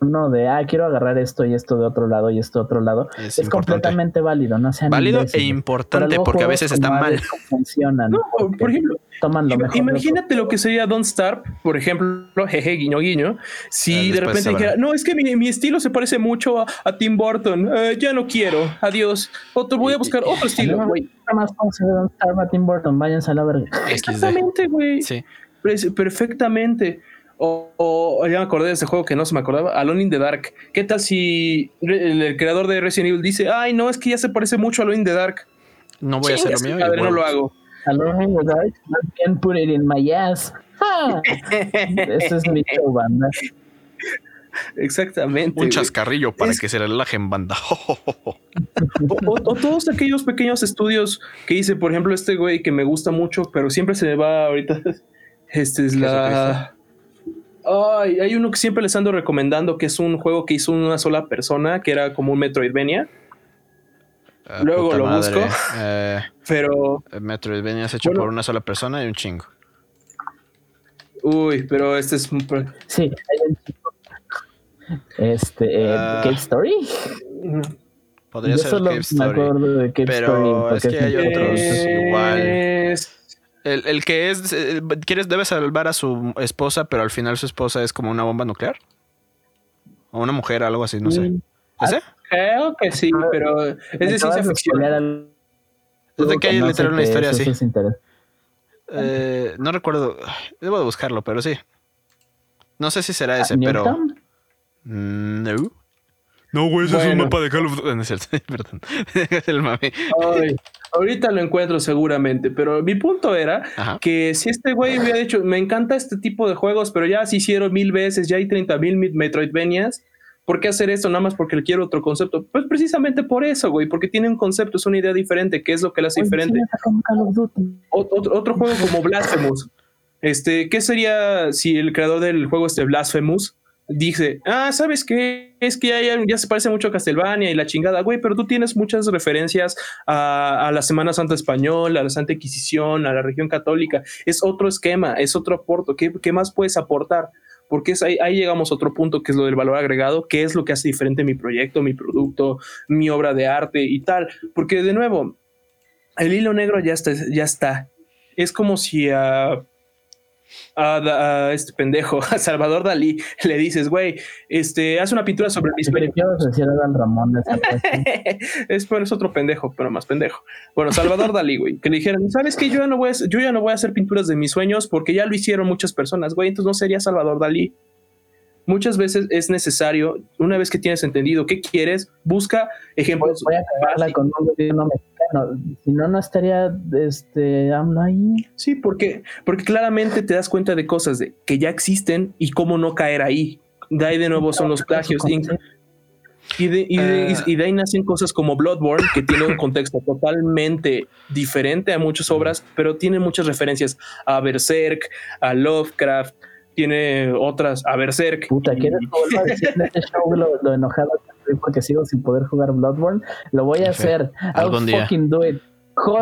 Bruno, de, ah, quiero agarrar esto y esto de otro lado y esto de otro lado. es, completamente válido, no sean Válido e imbéciles. Importante porque a veces está mal. Funcionan. No, por ejemplo, toman lo Ima- mejor. de Imagínate lo que sería Don't Starve, por ejemplo, jeje, guiño, guiño. Ah, Si de después repente dijera, no, es que mi, mi estilo se parece mucho a, a Tim Burton, eh, ya no quiero, adiós, otro, voy a buscar otro estilo. Nada más Don't Starve a Tim Burton, váyanse a la verga. Exactamente, güey. Sí. Pre- Perfectamente. O, o- ya me acordé de este juego que no se me acordaba, Alone in the Dark. ¿Qué tal si el, el creador de Resident Evil dice, ay, no, es que ya se parece mucho a Alone in the Dark? No voy a hacer lo mío. y madre, no lo hago. Alone in the dark, I can put it in my ass. Ah, Ese es mi show, banda. Exactamente. Un güey. chascarrillo para Es- que se relajen, banda. O, o- o todos aquellos pequeños estudios que hice, por ejemplo, este güey que me gusta mucho, pero siempre se me va ahorita. Este es la. Ay, hay uno que siempre les ando recomendando que es un juego que hizo una sola persona, que era como un Metroidvania, Ah, Luego lo madre. busco. Eh, pero. Metroidvania es hecho Bueno. por una sola persona y un chingo. Uy, pero este es. Sí, hay un chico. Este, eh, Ah. Cave Story. Podría Yo ser solo Cave me Story. acuerdo de Cave Pero Story. es que hay otros. igual. Es- El, el que es. eh, ¿Quieres, debe salvar a su esposa, pero al final su esposa es como una bomba nuclear? O una mujer, algo así, no sé. Mm, ¿Ese? Creo que sí, pero es de ciencia de ficción. spoilear algo Desde que hay literal una historia es, así. eso es Eh, no recuerdo. Debo de buscarlo, pero sí. No sé si será ese, Ah, pero. Mm, No. No, güey, ese es un mapa de Call of Duty. No es cierto, perdón. el mame. Ay, ahorita lo encuentro seguramente, pero mi punto era Ajá. que si este güey hubiera dicho, me encanta este tipo de juegos, pero ya se hicieron mil veces, ya hay 30 mil Metroidvanias, ¿por qué hacer esto nada más porque le quiero otro concepto? Pues precisamente por eso, güey, porque tiene un concepto, es una idea diferente, que es lo que le hace Oye, diferente. sí me sacó un Call of Duty. Ot- Otro, otro juego como Blasphemous. Este, ¿qué sería si el creador del juego este Blasphemous dice, ah, ¿sabes qué? Es que ya, ya, se parece mucho a Castlevania y la chingada, güey, pero tú tienes muchas referencias a, la Semana Santa Española, a la Santa Inquisición, a la región católica. Es otro esquema, es otro aporto. ¿Qué, qué más puedes aportar? Porque es ahí, llegamos a otro punto que es lo del valor agregado, que es lo que hace diferente mi proyecto, mi producto, mi obra de arte y tal. Porque de nuevo, el hilo negro ya está, ya está. Es como si. Uh, a, a, este pendejo, a Salvador Dalí, le dices, güey, este, haz una pintura sobre mis sueños. Ramón es, es otro pendejo, pero más pendejo. Bueno, Salvador Dalí, güey, que le dijeron, ¿sabes qué? Yo ya no voy a, yo ya no voy a hacer pinturas de mis sueños porque ya lo hicieron muchas personas, güey, entonces no sería Salvador Dalí. Muchas veces es necesario, una vez que tienes entendido qué quieres, busca ejemplos. Voy a cagarla con un gobierno mexicano. Si no, no estaría este AMLO ahí. Sí, porque, porque claramente te das cuenta de cosas de, que ya existen y cómo no caer ahí. De ahí de nuevo son los plagios. Y de, y, de, y de ahí nacen cosas como Bloodborne, que tiene un contexto totalmente diferente a muchas obras, pero tiene muchas referencias a Berserk, a Lovecraft, tiene otras a Berserk. Puta, ¿quieres que a decir en este show lo, lo enojado porque sigo sin poder jugar Bloodborne? Lo voy a hacer. Algún día. Do it.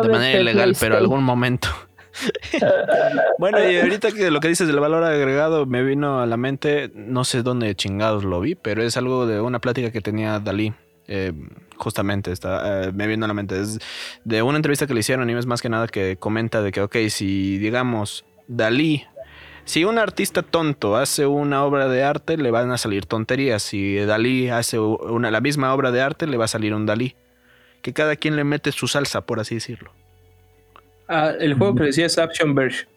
de manera ilegal, pero algún momento. bueno, y ahorita que lo que dices del valor agregado me vino a la mente, no sé dónde chingados lo vi, pero es algo de una plática que tenía Dalí. Eh, justamente está, eh, me vino a la mente. Es de una entrevista que le hicieron y es más que nada que comenta de que, ok, si digamos Dalí si un artista tonto hace una obra de arte, le van a salir tonterías. Si Dalí hace una, la misma obra de arte, le va a salir un Dalí. Que cada quien le mete su salsa, por así decirlo. Ah, el juego que decía es Action Verge.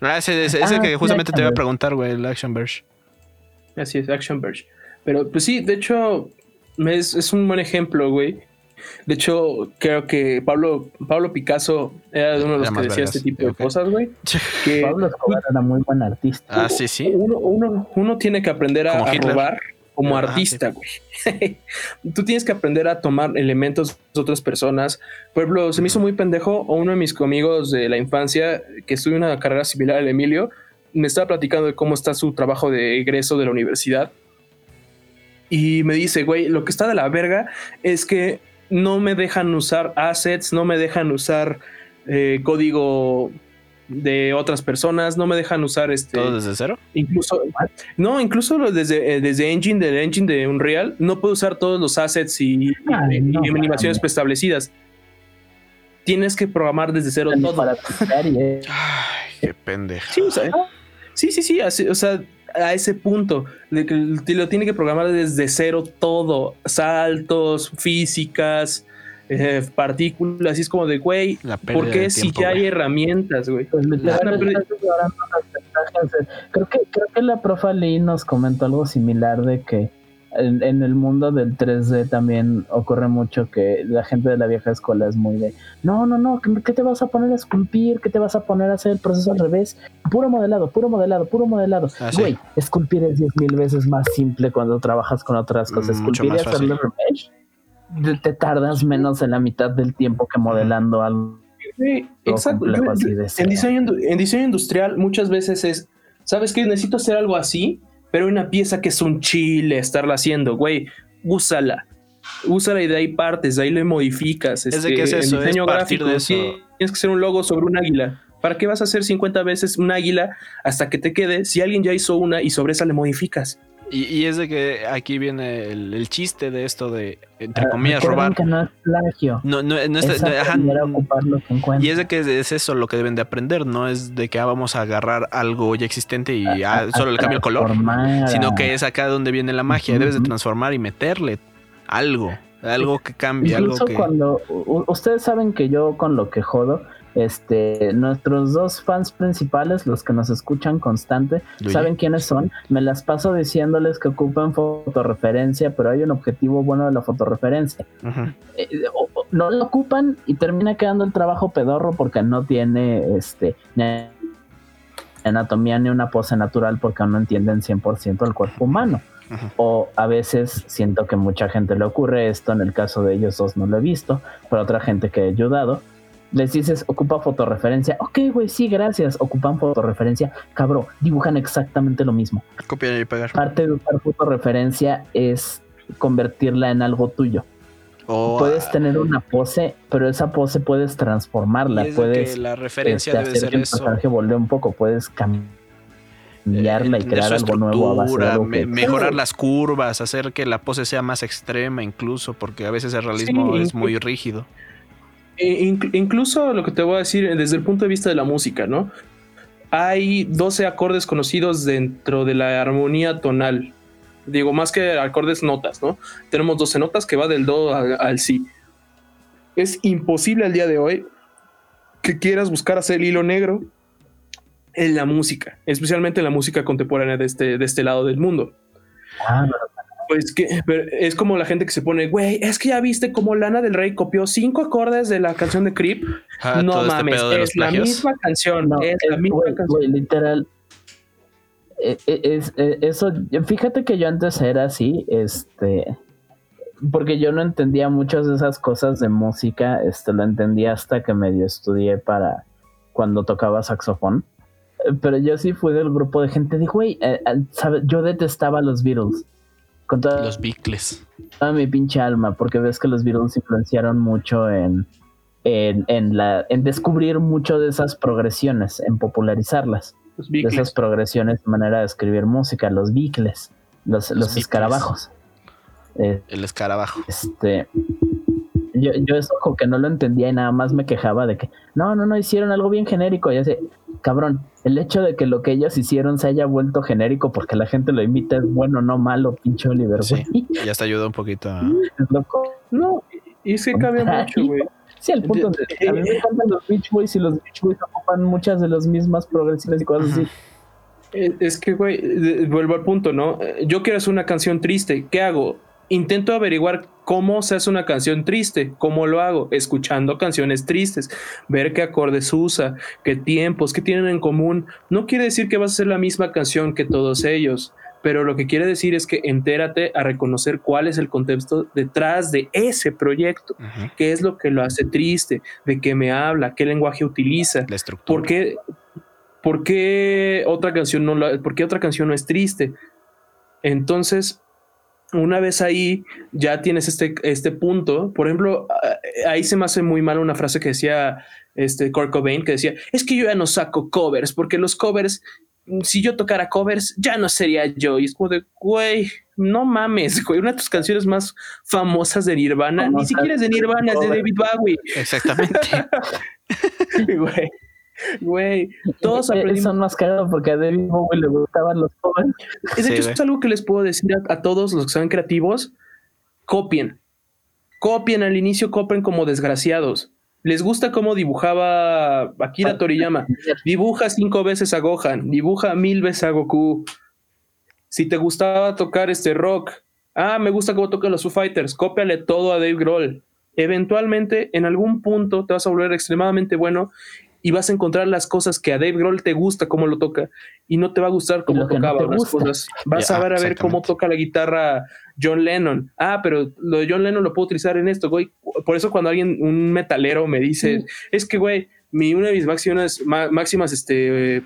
Ah, ese, ese, ese ah, que justamente te iba a preguntar, güey, el Action Verge. Así es, Action Verge. Pero pues sí, de hecho, es, es un buen ejemplo, güey. De hecho, creo que Pablo, Pablo Picasso era de uno de los que decía este tipo de cosas, güey. Que Pablo Escobar era muy buen artista. Ah, sí, sí. Uno, uno, uno tiene que aprender a, a robar como ah, artista, güey. Sí. Tú tienes que aprender a tomar elementos de otras personas. Por ejemplo, se me hizo muy pendejo, o uno de mis amigos de la infancia, que estudió una carrera similar al Emilio, me estaba platicando de cómo está su trabajo de egreso de la universidad. Y me dice, güey, lo que está de la verga es que no me dejan usar assets, no me dejan usar eh, código de otras personas, no me dejan usar este. ¿Todo desde cero? Incluso, no, incluso desde, eh, desde Engine, del Engine de Unreal, no puedo usar todos los assets y, Ay, y, no, y animaciones no. preestablecidas. Tienes que programar desde cero todo. Para Ay, qué pendeja. Sí, o sea, sí, sí, sí, así, o sea, a ese punto de que lo tiene que programar desde cero todo, saltos, físicas, eh, partículas, y es como de, güey, ¿por qué si ya hay herramientas, güey? Pues, creo que creo que la profa Lee nos comentó algo similar de que en, en, el mundo del 3D también ocurre mucho que la gente de la vieja escuela es muy de, no, no, no, ¿qué te vas a poner a esculpir? ¿Qué te vas a poner a hacer el proceso al revés? Puro modelado, puro modelado, puro modelado. Ah, Güey, sí. esculpir es 10 mil veces más simple cuando trabajas con otras cosas. Mucho esculpir y hacerlo remesh, te tardas menos en la mitad del tiempo que modelando algo. Sí, exacto. Yo, en, diseño, en diseño industrial muchas veces es, ¿sabes qué? Necesito hacer algo así pero hay una pieza que es un chile estarla haciendo, güey, úsala. Úsala y de ahí partes, de ahí le modificas. ¿Es este, de qué es eso? diseño es gráfico, de eso. Tienes que hacer un logo sobre un águila. ¿Para qué vas a hacer 50 veces un águila hasta que te quede si alguien ya hizo una y sobre esa le modificas? Y, y, es de que aquí viene el, el, chiste de esto de, entre comillas, robar. Que no es plagio. No, no, no es, ajá, y es de que es eso lo que deben de aprender, no es de que ah, vamos a agarrar algo ya existente y ah, solo le cambia el color, sino que es acá donde viene la magia, uh -huh. debes de transformar y meterle algo, algo que cambie, Incluso algo que... cuando ustedes saben que yo con lo que jodo este, nuestros dos fans principales, los que nos escuchan constante, saben quiénes son. Me las paso diciéndoles que ocupan fotorreferencia, pero hay un objetivo bueno de la fotorreferencia. Uh -huh. eh, no lo ocupan y termina quedando el trabajo pedorro porque no tiene este ni anatomía ni una pose natural porque aún no entienden 100% el cuerpo humano. O a veces siento que mucha gente le ocurre esto, en el caso de ellos dos no lo he visto, pero otra gente que he ayudado les dices, ocupa fotorreferencia. Ok, güey, sí, gracias. Ocupan fotorreferencia. Cabrón, dibujan exactamente lo mismo. Copiar y pegar. Parte de usar fotorreferencia es convertirla en algo tuyo. O, puedes ah, tener una pose, pero esa pose puedes transformarla. Puedes que la referencia este, debe hacer ser que el eso. personaje voltee un poco. Puedes cambiarla y Eh, crear algo nuevo a base de algo me- que- mejorar las curvas, hacer que la pose sea más extrema incluso, porque a veces el realismo Sí, es muy rígido. E- inc- incluso lo que te voy a decir desde el punto de vista de la música, ¿no? Hay 12 acordes conocidos dentro de la armonía tonal. Digo, más que acordes notas, ¿no? Tenemos 12 notas que va del do al si. Es imposible al día de hoy que quieras buscar hacer el hilo negro en la música, especialmente en la música contemporánea de este, de este lado del mundo. Ah, Pues que pero es como la gente que se pone, güey, es que ya viste cómo Lana del Rey copió cinco acordes de la canción de Creep. Ah, no todo este mames, pedo de los es la misma canción, No, es la misma güey, canción. literal. Eh, eh, Es, eh, eso, fíjate que yo antes era así, este, porque yo no entendía muchas de esas cosas de música, este, lo entendía hasta que medio estudié para cuando tocaba saxofón. Pero yo sí fui del grupo de gente, dijo, güey, eh, eh, yo detestaba a los Beatles. Con toda, Los bicles. toda mi pinche alma, porque ves que los Beatles influenciaron mucho en, en, en la, en descubrir mucho de esas progresiones, en popularizarlas Los de Beatles. esas progresiones de manera de escribir música, los bicles, los, Los los, Beatles. escarabajos. Eh, El escarabajo. este, yo, yo eso como que no lo entendía y nada más me quejaba de que no, no, no, hicieron algo bien genérico. Y así, cabrón, el hecho de que lo que ellos hicieron se haya vuelto genérico porque la gente lo imita es bueno, no malo, pinche Oliver, Sí. güey. Ya te ayudó un poquito a... Es loco. No, y es que cambia mucho, güey. Sí, al punto de, a mí me encantan los Beach Boys y los Beach Boys ocupan muchas de las mismas progresiones y cosas así. Es que, güey, vuelvo al punto, ¿no? Yo quiero hacer una canción triste. ¿Qué hago? Intento averiguar cómo se hace una canción triste. ¿Cómo lo hago? Escuchando canciones tristes. Ver qué acordes usa, qué tiempos, qué tienen en común. No quiere decir que vas a hacer la misma canción que todos ellos. Pero lo que quiere decir es que entérate a reconocer cuál es el contexto detrás de ese proyecto. ¿Qué es lo que lo hace triste? ¿De qué me habla? ¿Qué lenguaje utiliza? La estructura. ¿Por qué, por qué otra canción no la- por qué otra canción no es triste? Entonces, una vez ahí ya tienes este, este punto. Por ejemplo, ah, ahí se me hace muy mal una frase que decía este Kurt Cobain, que decía, es que yo ya no saco covers, porque los covers, si yo tocara covers, ya no sería yo. Y es como de, güey, no mames, güey. Una de tus canciones más famosas de Nirvana, ni siquiera es de Nirvana, es de. David Bowie. Exactamente. Güey, güey, todos Eh, aprendimos. Son más cagados porque a David Bowie le gustaban los jóvenes. De Sí, hecho, güey. es algo que les puedo decir a, a todos los que sean creativos. Copien. Copien al inicio, copien como desgraciados. Les gusta cómo dibujaba Akira Toriyama. Dibuja cinco veces a Gohan, dibuja mil veces a Goku. Si te gustaba tocar este rock, ah, me gusta cómo tocan los Foo Fighters, cópiale todo a Dave Grohl. Eventualmente, en algún punto, te vas a volver extremadamente bueno y vas a encontrar las cosas que a Dave Grohl te gusta cómo lo toca y no te va a gustar cómo no tocaba gusta. cosas. Vas a ver a ver cómo toca la guitarra John Lennon. Ah, pero lo de John Lennon lo puedo utilizar en esto, güey. Por eso cuando alguien, un metalero me dice, es que, güey, mi, una de mis máximas, má- máximas este, eh,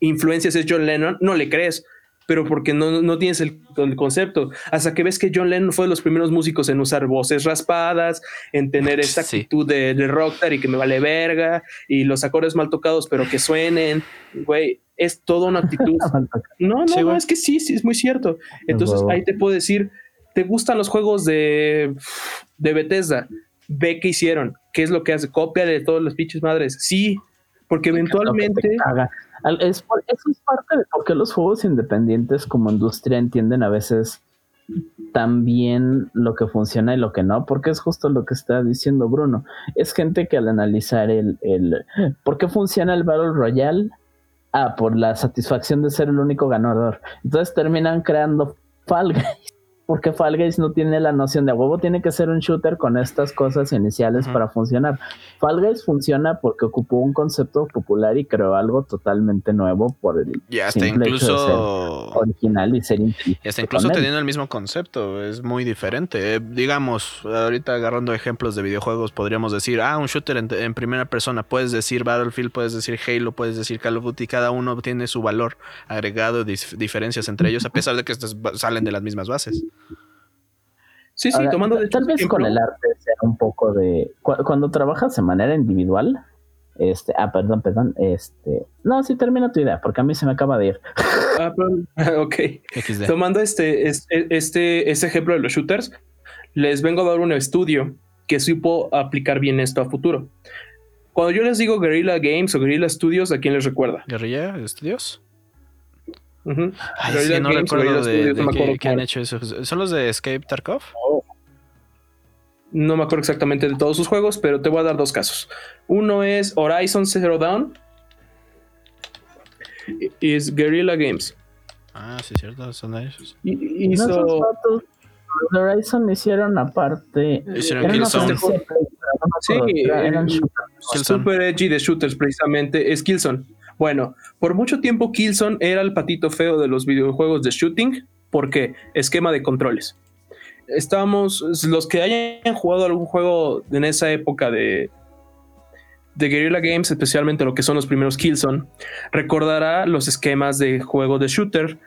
influencias es John Lennon, no le crees, pero porque no, no tienes el, el concepto. Hasta que ves que John Lennon fue de los primeros músicos en usar voces raspadas, en tener esta Sí. actitud de, de rockstar y que me vale verga, y los acordes mal tocados, pero que suenen, güey, es toda una actitud. No, no, Sí, no, es que sí, sí, es muy cierto. Entonces ahí te puedo decir, ¿te gustan los juegos de, de Bethesda? Ve qué hicieron, qué es lo que hace, copia de todos los pinches madres. Sí, porque eventualmente... Es por- eso es parte de por qué los juegos independientes como industria entienden a veces también lo que funciona y lo que no, porque es justo lo que está diciendo Bruno. Es gente que al analizar el, el ¿por qué funciona el Battle Royale? Ah, por la satisfacción de ser el único ganador. Entonces terminan creando Fall Guys porque Fall Guys no tiene la noción de huevo, tiene que ser un shooter con estas cosas iniciales para funcionar. Fall Guys funciona porque ocupó un concepto popular y creó algo totalmente nuevo por el hasta incluso original y ser hasta incluso teniendo el mismo concepto, es muy diferente. Eh, digamos, ahorita agarrando ejemplos de videojuegos, podríamos decir, ah, un shooter en, primera persona, puedes decir Battlefield, puedes decir Halo, puedes decir Call of Duty, cada uno tiene su valor agregado, diferencias entre ellos, a pesar de que estos salen de las mismas bases. Sí, sí, tomando de Tal vez con el arte sea un poco de. cuando trabajas de manera individual. Este, ah, perdón, perdón. Este, no, sí, termina tu idea, porque a mí se me acaba de ir. Ah, ok. Tomando este, este, este, este ejemplo de los shooters, les vengo a dar un estudio que supo aplicar bien esto a futuro. Cuando yo les digo Guerrilla Games o Guerrilla Studios, ¿a quién les recuerda? ¿Guerrilla Studios? Ay, no recuerdo de, qué, han hecho eso. ¿Son los de Escape Tarkov? No me acuerdo exactamente de todos sus juegos, pero te voy a dar dos casos. Uno es Horizon Zero Dawn. Y es Guerrilla Games. Ah, sí, cierto, son ellos. Y, hizo... Horizon hicieron aparte. Hicieron Killzone. Sí, super edgy de shooters, precisamente, es Killzone. Bueno, por mucho tiempo Killzone era el patito feo de los videojuegos de shooting, porque esquema de controles. Estábamos, los que hayan jugado algún juego en esa época de, de Guerrilla Games, especialmente lo que son los primeros Killzone, recordará los esquemas de juego de shooter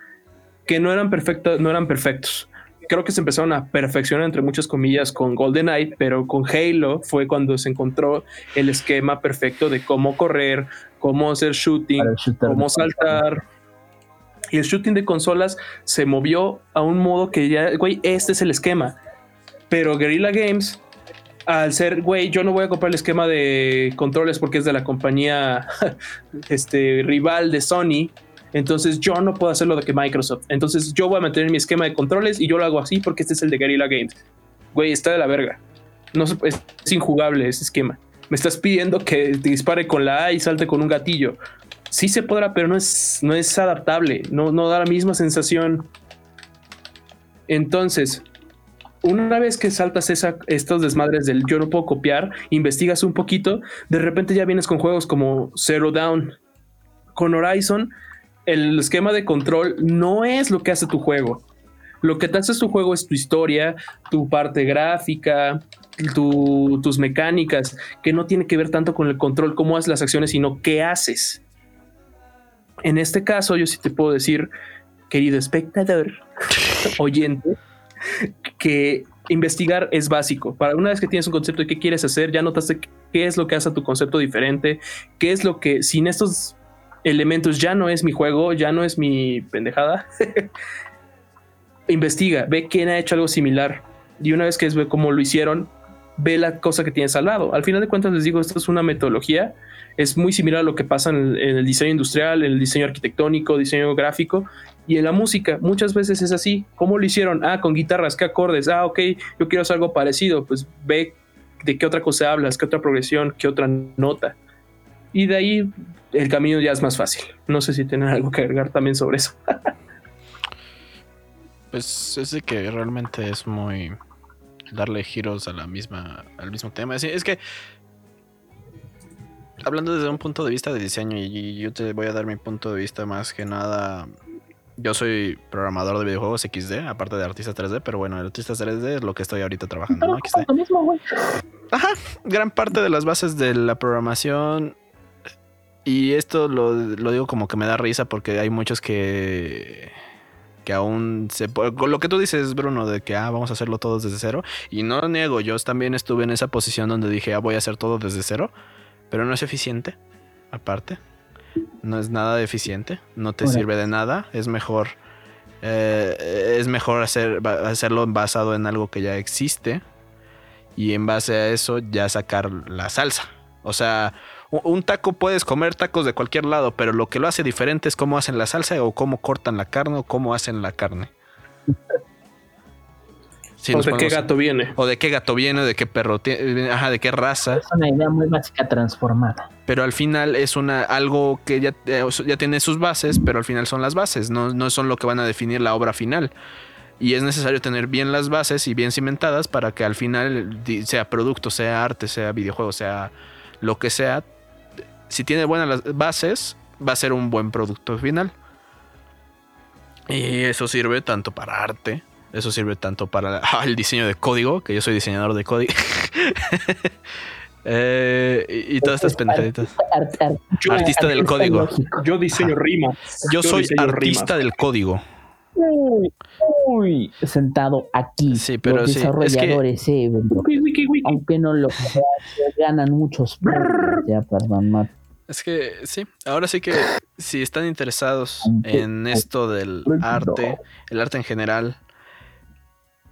que no eran, perfectos, no eran perfectos creo que se empezaron a perfeccionar entre muchas comillas con GoldenEye, pero con Halo fue cuando se encontró el esquema perfecto de cómo correr, cómo hacer shooting, cómo saltar. Y el shooting de consolas se movió a un modo que ya, güey, este es el esquema. Pero Guerrilla Games, al ser, güey, yo no voy a comprar el esquema de controles porque es de la compañía este, rival de Sony entonces yo no puedo hacerlo de que Microsoft. Entonces yo voy a mantener mi esquema de controles y yo lo hago así porque este es el de Guerrilla Games. Güey, está de la verga. No es, es injugable ese esquema. Me estás pidiendo que te dispare con la A y salte con un gatillo. Sí se podrá, pero no es, no es adaptable. No, no da la misma sensación. Entonces, una vez que saltas esa, estos desmadres del yo no puedo copiar, investigas un poquito, de repente ya vienes con juegos como Zero Down. Con Horizon el esquema de control no es lo que hace tu juego. Lo que te hace tu juego es tu historia, tu parte gráfica, tus mecánicas, que no tiene que ver tanto con el control, cómo haces las acciones, sino qué haces. En este caso, yo sí te puedo decir, querido espectador, oyente, que investigar es básico. Para una vez que tienes un concepto de qué quieres hacer, ya notaste qué es lo que hace a tu concepto diferente, qué es lo que sin estos elementos ya no es mi juego, ya no es mi pendejada. Investiga, ve quién ha hecho algo similar. Y una vez que ve cómo lo hicieron, ve la cosa que tienes al lado. Al final de cuentas les digo, esto es una metodología. Es muy similar a lo que pasa en el, diseño industrial, en el diseño arquitectónico, diseño gráfico y en la música. Muchas veces es así. ¿Cómo lo hicieron? Ah, con guitarras, ¿qué acordes? Ah, ok, yo quiero hacer algo parecido. Pues ve de qué otra cosa hablas, qué otra progresión, qué otra nota. Y de ahí el camino ya es más fácil. No sé si tienen algo que agregar también sobre eso. pues es de que realmente es muy darle giros a la misma al mismo tema. Es, que hablando desde un punto de vista de diseño y yo te voy a dar mi punto de vista más que nada yo soy programador de videojuegos XD, aparte de artista 3D, pero bueno, el artista 3D es lo que estoy ahorita trabajando, ¿no? Ajá, gran parte de las bases de la programación y esto lo, digo como que me da risa porque hay muchos que que aún se lo que tú dices Bruno de que ah, vamos a hacerlo todos desde cero. Y no lo niego yo también estuve en esa posición donde dije ah, voy a hacer todo desde cero pero no es eficiente aparte. No es nada eficiente no te sirve de nada. Es mejor eh, es mejor hacer, hacerlo basado en algo que ya existe y en base a eso ya sacar la salsa. O sea un taco puedes comer tacos de cualquier lado, pero lo que lo hace diferente es cómo hacen la salsa o cómo cortan la carne o cómo hacen la carne. o de qué gato viene. O de qué gato viene, de qué perro tiene, ajá, de qué raza. Es una idea muy básica transformada. Pero al final es una algo que ya, eh, ya tiene sus bases, pero al final son las bases, no, no son lo que van a definir la obra final. Y es necesario tener bien las bases y bien cimentadas para que al final, sea producto, sea arte, sea videojuego, sea lo que sea, si tiene buenas las bases, va a ser un buen producto final. Y eso sirve tanto para arte, eso sirve tanto para el diseño de código, que yo soy diseñador de código. Eh, y, todas estas pendejaditas. Artista del código. Yo diseño rima. Yo, soy artista del código. Uy, sentado aquí. Sí, pero los desarrolladores, eh, aunque no lo ganan muchos. ya, perdón, Es que sí, ahora sí que si están interesados en esto del arte, el arte en general,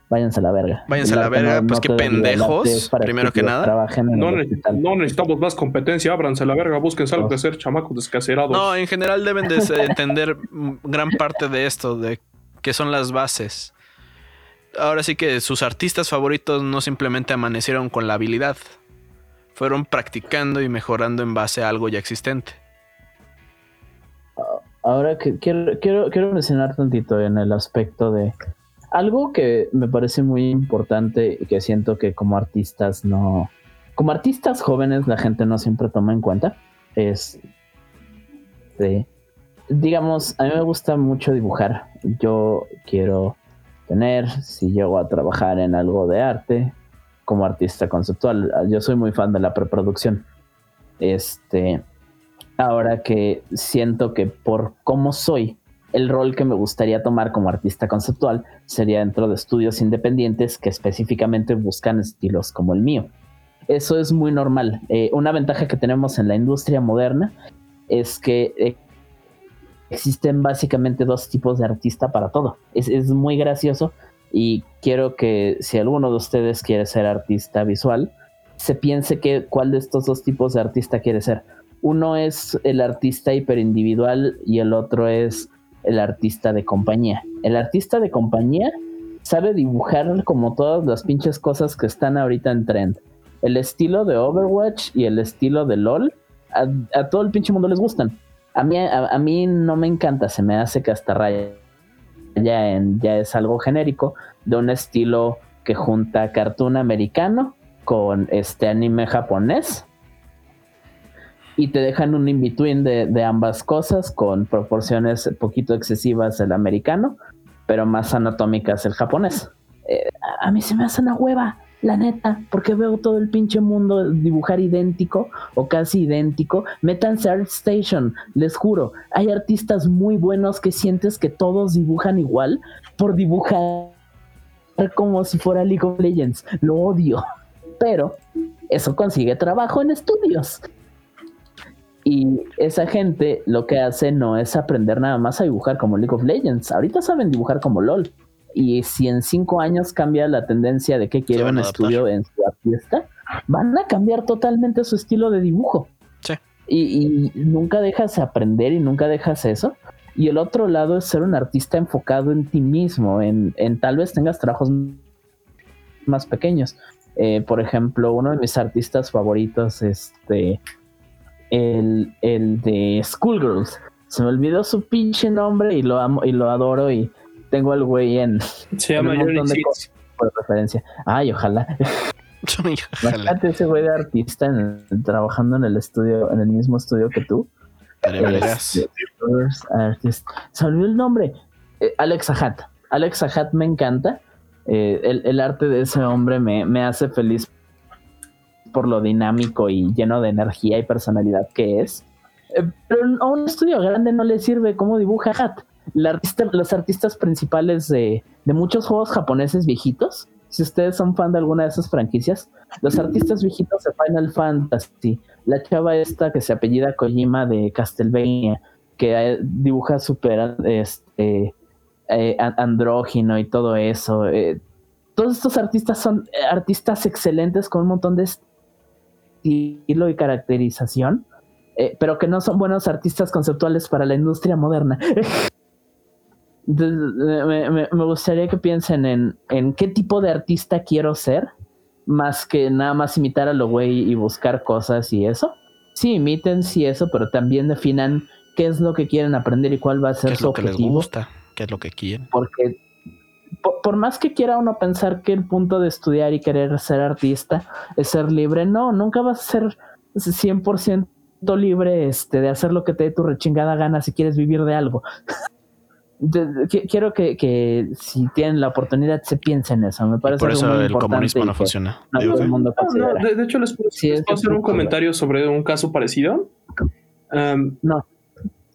váyanse a la verga. Váyanse a la verga, pues qué pendejos, primero que, nada. No, necesitamos más competencia, ábranse a la verga, busquen algo que hacer, chamacos descacerados. No, en general deben de entender gran parte de esto, de qué son las bases. Ahora sí que sus artistas favoritos no simplemente amanecieron con la habilidad, fueron practicando y mejorando en base a algo ya existente. Ahora que quiero, quiero, quiero mencionar tantito en el aspecto de algo que me parece muy importante y que siento que como artistas no, como artistas jóvenes la gente no siempre toma en cuenta es, de, digamos, a mí me gusta mucho dibujar. Yo quiero tener, si llego a trabajar en algo de arte, como artista conceptual. Yo soy muy fan de la preproducción. Este, ahora que siento que por cómo soy, el rol que me gustaría tomar como artista conceptual sería dentro de estudios independientes que específicamente buscan estilos como el mío. Eso es muy normal. Eh, una ventaja que tenemos en la industria moderna es que eh, existen básicamente dos tipos de artista para todo. Es, es, muy gracioso y quiero que si alguno de ustedes quiere ser artista visual, se piense que cuál de estos dos tipos de artista quiere ser. Uno es el artista hiperindividual y el otro es el artista de compañía. El artista de compañía sabe dibujar como todas las pinches cosas que están ahorita en trend. El estilo de Overwatch y el estilo de LOL, a, todo el pinche mundo les gustan. A mí, a, mí no me encanta, se me hace que hasta raya ya, en, ya es algo genérico de un estilo que junta cartoon americano con este anime japonés y te dejan un in-between de, ambas cosas con proporciones poquito excesivas el americano, pero más anatómicas el japonés. Eh, a mí se me hace una hueva, la neta, porque veo todo el pinche mundo dibujar idéntico o casi idéntico. Métanse Art Station, les juro, hay artistas muy buenos que sientes que todos dibujan igual por dibujar como si fuera League of Legends. Lo odio. Pero eso consigue trabajo en estudios. Y esa gente lo que hace no es aprender nada más a dibujar como League of Legends. Ahorita saben dibujar como LOL. Y si en cinco años cambia la tendencia de que quiere un estudio en su artista, van a cambiar totalmente su estilo de dibujo. Sí. Y, nunca dejas de aprender y nunca dejas eso. Y el otro lado es ser un artista enfocado en ti mismo, en, en tal vez tengas trabajos más pequeños. Eh, por ejemplo, uno de mis artistas favoritos, este, el, el de Schoolgirls. Se me olvidó su pinche nombre y lo amo y lo adoro y tengo al güey en. Se llama un de por referencia. Ay, ojalá. Imagínate ese güey de artista trabajando en el estudio, en el mismo estudio que tú. Este, Se olvidó el nombre. Eh, Alex Ahat. Alex Ahat me encanta. Eh, el, el, arte de ese hombre me, me hace feliz por lo dinámico y lleno de energía y personalidad que es. Eh, pero a un estudio grande no le sirve cómo dibuja Los artistas principales de, muchos juegos japoneses viejitos, si ustedes son fan de alguna de esas franquicias, los artistas viejitos de Final Fantasy, la chava esta que se apellida Kojima de Castlevania, que eh, dibuja súper este, eh, andrógino y todo eso. todos estos artistas son artistas excelentes con un montón de estilo y caracterización, eh, pero que no son buenos artistas conceptuales para la industria moderna. me, gustaría que piensen en, en qué tipo de artista quiero ser, más que nada más imitar a lo güey y buscar cosas y eso. Sí, imiten sí eso, pero también definan qué es lo que quieren aprender y cuál va a ser ¿Qué es su lo que les gusta? ¿Qué es lo que quieren? Porque por, por más que quiera uno pensar que el punto de estudiar y querer ser artista es ser libre, no, nunca vas a ser 100% libre este, de hacer lo que te dé tu rechingada gana si quieres vivir de algo. De- de- qui- quiero que, que si tienen la oportunidad se piensen en eso. Me Y parece por eso muy el importante comunismo no funciona. No todo el mundo No, no, de, de hecho, les puedo, Sí, les es puedo hacer un comentario sobre un caso parecido. Um, No,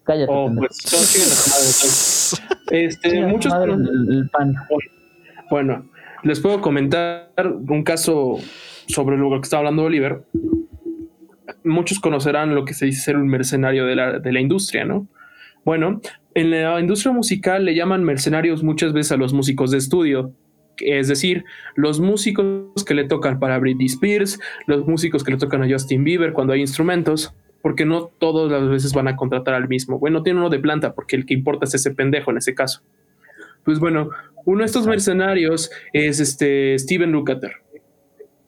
cállate. o pendejo. pues. Este, tu muchos. madre el, el pan. Bueno, les puedo comentar un caso sobre lo que estaba hablando Oliver. Muchos conocerán lo que se dice ser un mercenario de la, de la industria, ¿no? Bueno, en la industria musical le llaman mercenarios muchas veces a los músicos de estudio. Es decir, los músicos que le tocan para Britney Spears, los músicos que le tocan a Justin Bieber cuando hay instrumentos, porque no todas las veces van a contratar al mismo. Bueno, tiene uno de planta, porque el que importa es ese pendejo en ese caso. Pues bueno, uno de estos mercenarios es este Steven Lukather.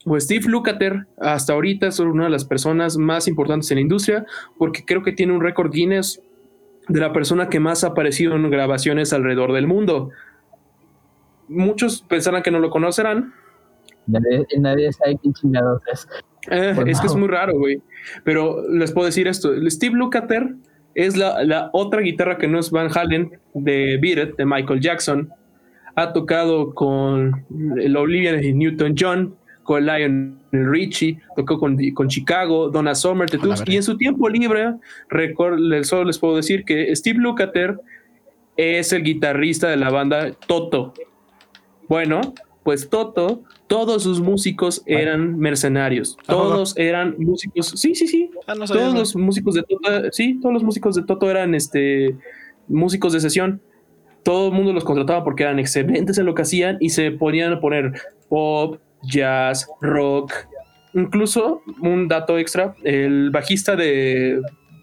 O Steve Lukather, hasta ahorita es una de las personas más importantes en la industria, porque creo que tiene un récord Guinness de la persona que más ha aparecido en grabaciones alrededor del mundo. Muchos pensarán que no lo conocerán. Nadie, nadie sabe quién chingados es. Eh, Pues es que es muy raro, güey. Pero les puedo decir esto: Steve Lukather es la, la otra guitarra que no es Van Halen de Beat It, de Michael Jackson. Ha tocado con el Olivia Newton-John, con Lionel Richie, tocó con, con Chicago, Donna Summer, verga. y en su tiempo libre, record- solo les puedo decir que Steve Lukather es el guitarrista de la banda Toto. Bueno, pues Toto, todos sus músicos eran mercenarios, todos eran músicos, sí, sí, sí, Ah, no todos los músicos de Toto, sí, todos los músicos de Toto eran este músicos de sesión. Todo el mundo los contrataba porque eran excelentes en lo que hacían y se ponían a poner pop, jazz, rock. Incluso un dato extra, el bajista de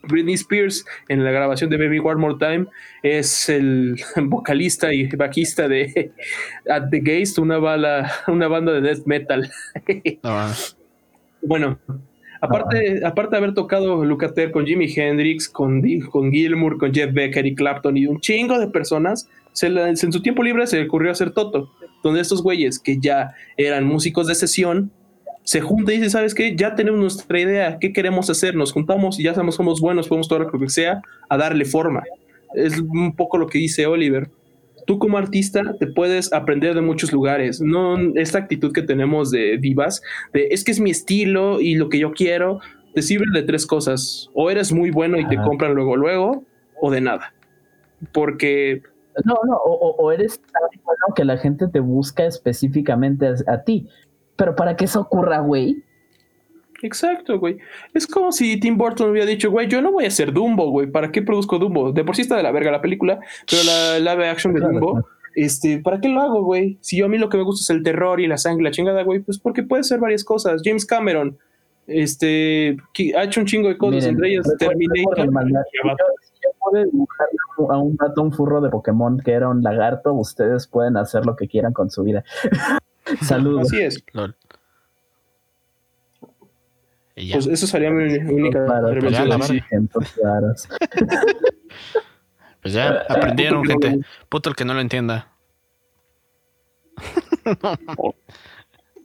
Britney Spears en la grabación de Baby One More Time es el vocalista y bajista de At the Gates, una, bala, una banda de death metal. Ah, Bueno, aparte, aparte de haber tocado Lukather con Jimi Hendrix, con, con Gilmour, con Jeff Becker y Clapton y un chingo de personas, se la- en su tiempo libre se le ocurrió hacer Toto, donde estos güeyes que ya eran músicos de sesión se juntan y dicen, ¿sabes qué? Ya tenemos nuestra idea, ¿qué queremos hacer? Nos juntamos y ya sabemos somos buenos, podemos todo lo que sea, a darle forma. Es un poco lo que dice Oliver tú como artista te puedes aprender de muchos lugares. No esta actitud que tenemos de divas, de es que es mi estilo y lo que yo quiero, te sirve de tres cosas. O eres muy bueno y te compran luego, luego, o de nada. Porque, No, no, o, o- o eres tan bueno que la gente te busca específicamente a, a ti. Pero para que eso ocurra, güey, exacto, güey. Es como si Tim Burton hubiera dicho, güey, yo no voy a hacer Dumbo, güey. ¿Para qué produzco Dumbo? De por sí está de la verga la película, pero la live action de Dumbo, este, ¿para qué lo hago, güey? Si yo a mí lo que me gusta es el terror y la sangre, y la chingada, güey, pues porque puede ser varias cosas. James Cameron, este, que ha hecho un chingo de cosas, Miren, entre ellas Terminator. yo, dibujar a un gato, un furro de Pokémon que era un lagarto, ustedes pueden hacer lo que quieran con su vida. Saludos. Así es. lol. Y ya. Pues eso sería mi única Claro, pues ya, intervención. la pues. Pues ya aprendieron, gente. Puto el que no lo entienda.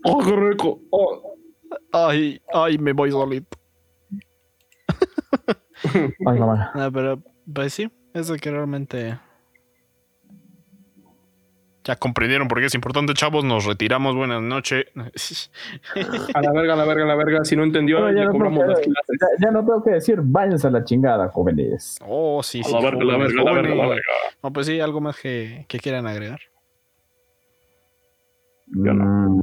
Oh, qué rico. Oh. Ay, ay, me voy solito. Ay, no. No, pero, pues sí, es de que realmente. Ya comprendieron por qué es importante, chavos. Nos retiramos. Buenas noches. A la verga, a la verga, a la verga. Si no entendió, No, ya le no las. Ya, ya no tengo que decir, váyanse a la chingada, jóvenes. Oh, sí, A sí. la verga, a la jóvenes, verga, a la verga, a la jóvenes. verga. No, pues sí, algo más que, que quieran agregar. Yo no. Mm.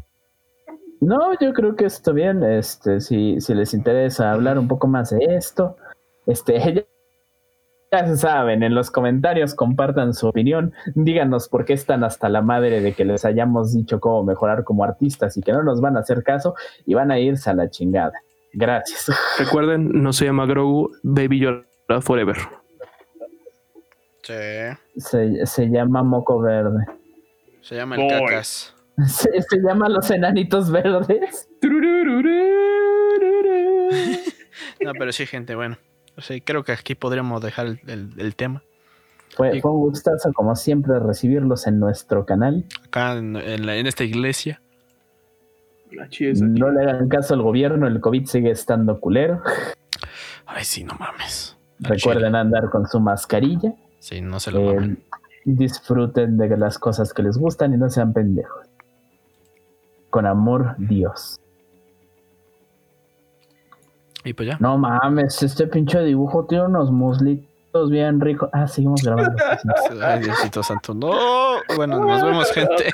No, yo creo que está bien. Este, si, si les interesa hablar un poco más de esto, este, ya, se saben, en los comentarios compartan su opinión, díganos por qué están hasta la madre de que les hayamos dicho cómo mejorar como artistas y que no nos van a hacer caso y van a irse a la chingada. Gracias. Recuerden, no se llama Grogu, Baby Yoda Forever. Sí. Se, se llama Moco Verde. Se llama el Boy. cacas. Se, se llama Los Enanitos Verdes. No, pero sí, gente, bueno. Sí, creo que aquí podríamos dejar el, el- el tema. Fue, Y- fue un gustazo, como siempre, recibirlos en nuestro canal. Acá en, en la- en esta iglesia. No le hagan caso al gobierno, el COVID sigue estando culero. Ay, sí, no mames. Recuerden andar con su mascarilla. Sí, no se lo Eh, mamen. disfruten de las cosas que les gustan y no sean pendejos. Con amor, Dios. Y pues ya. No mames, este pinche dibujo tiene unos muslitos bien ricos. Ah, seguimos grabando. Ay, Diosito santo. No. Bueno, nos vemos, gente.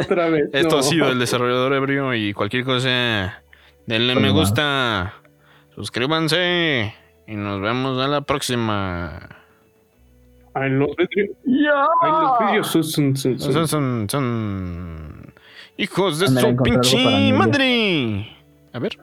Otra vez. Esto no. ha sido el desarrollador ebrio y cualquier cosa. Denle me gusta. Suscríbanse. Y nos vemos a la próxima. Ay, los vidrios. ¡Ya! Ay, los vidrios son- son- son- son- Son, son, son hijos de su pinche madre. A ver.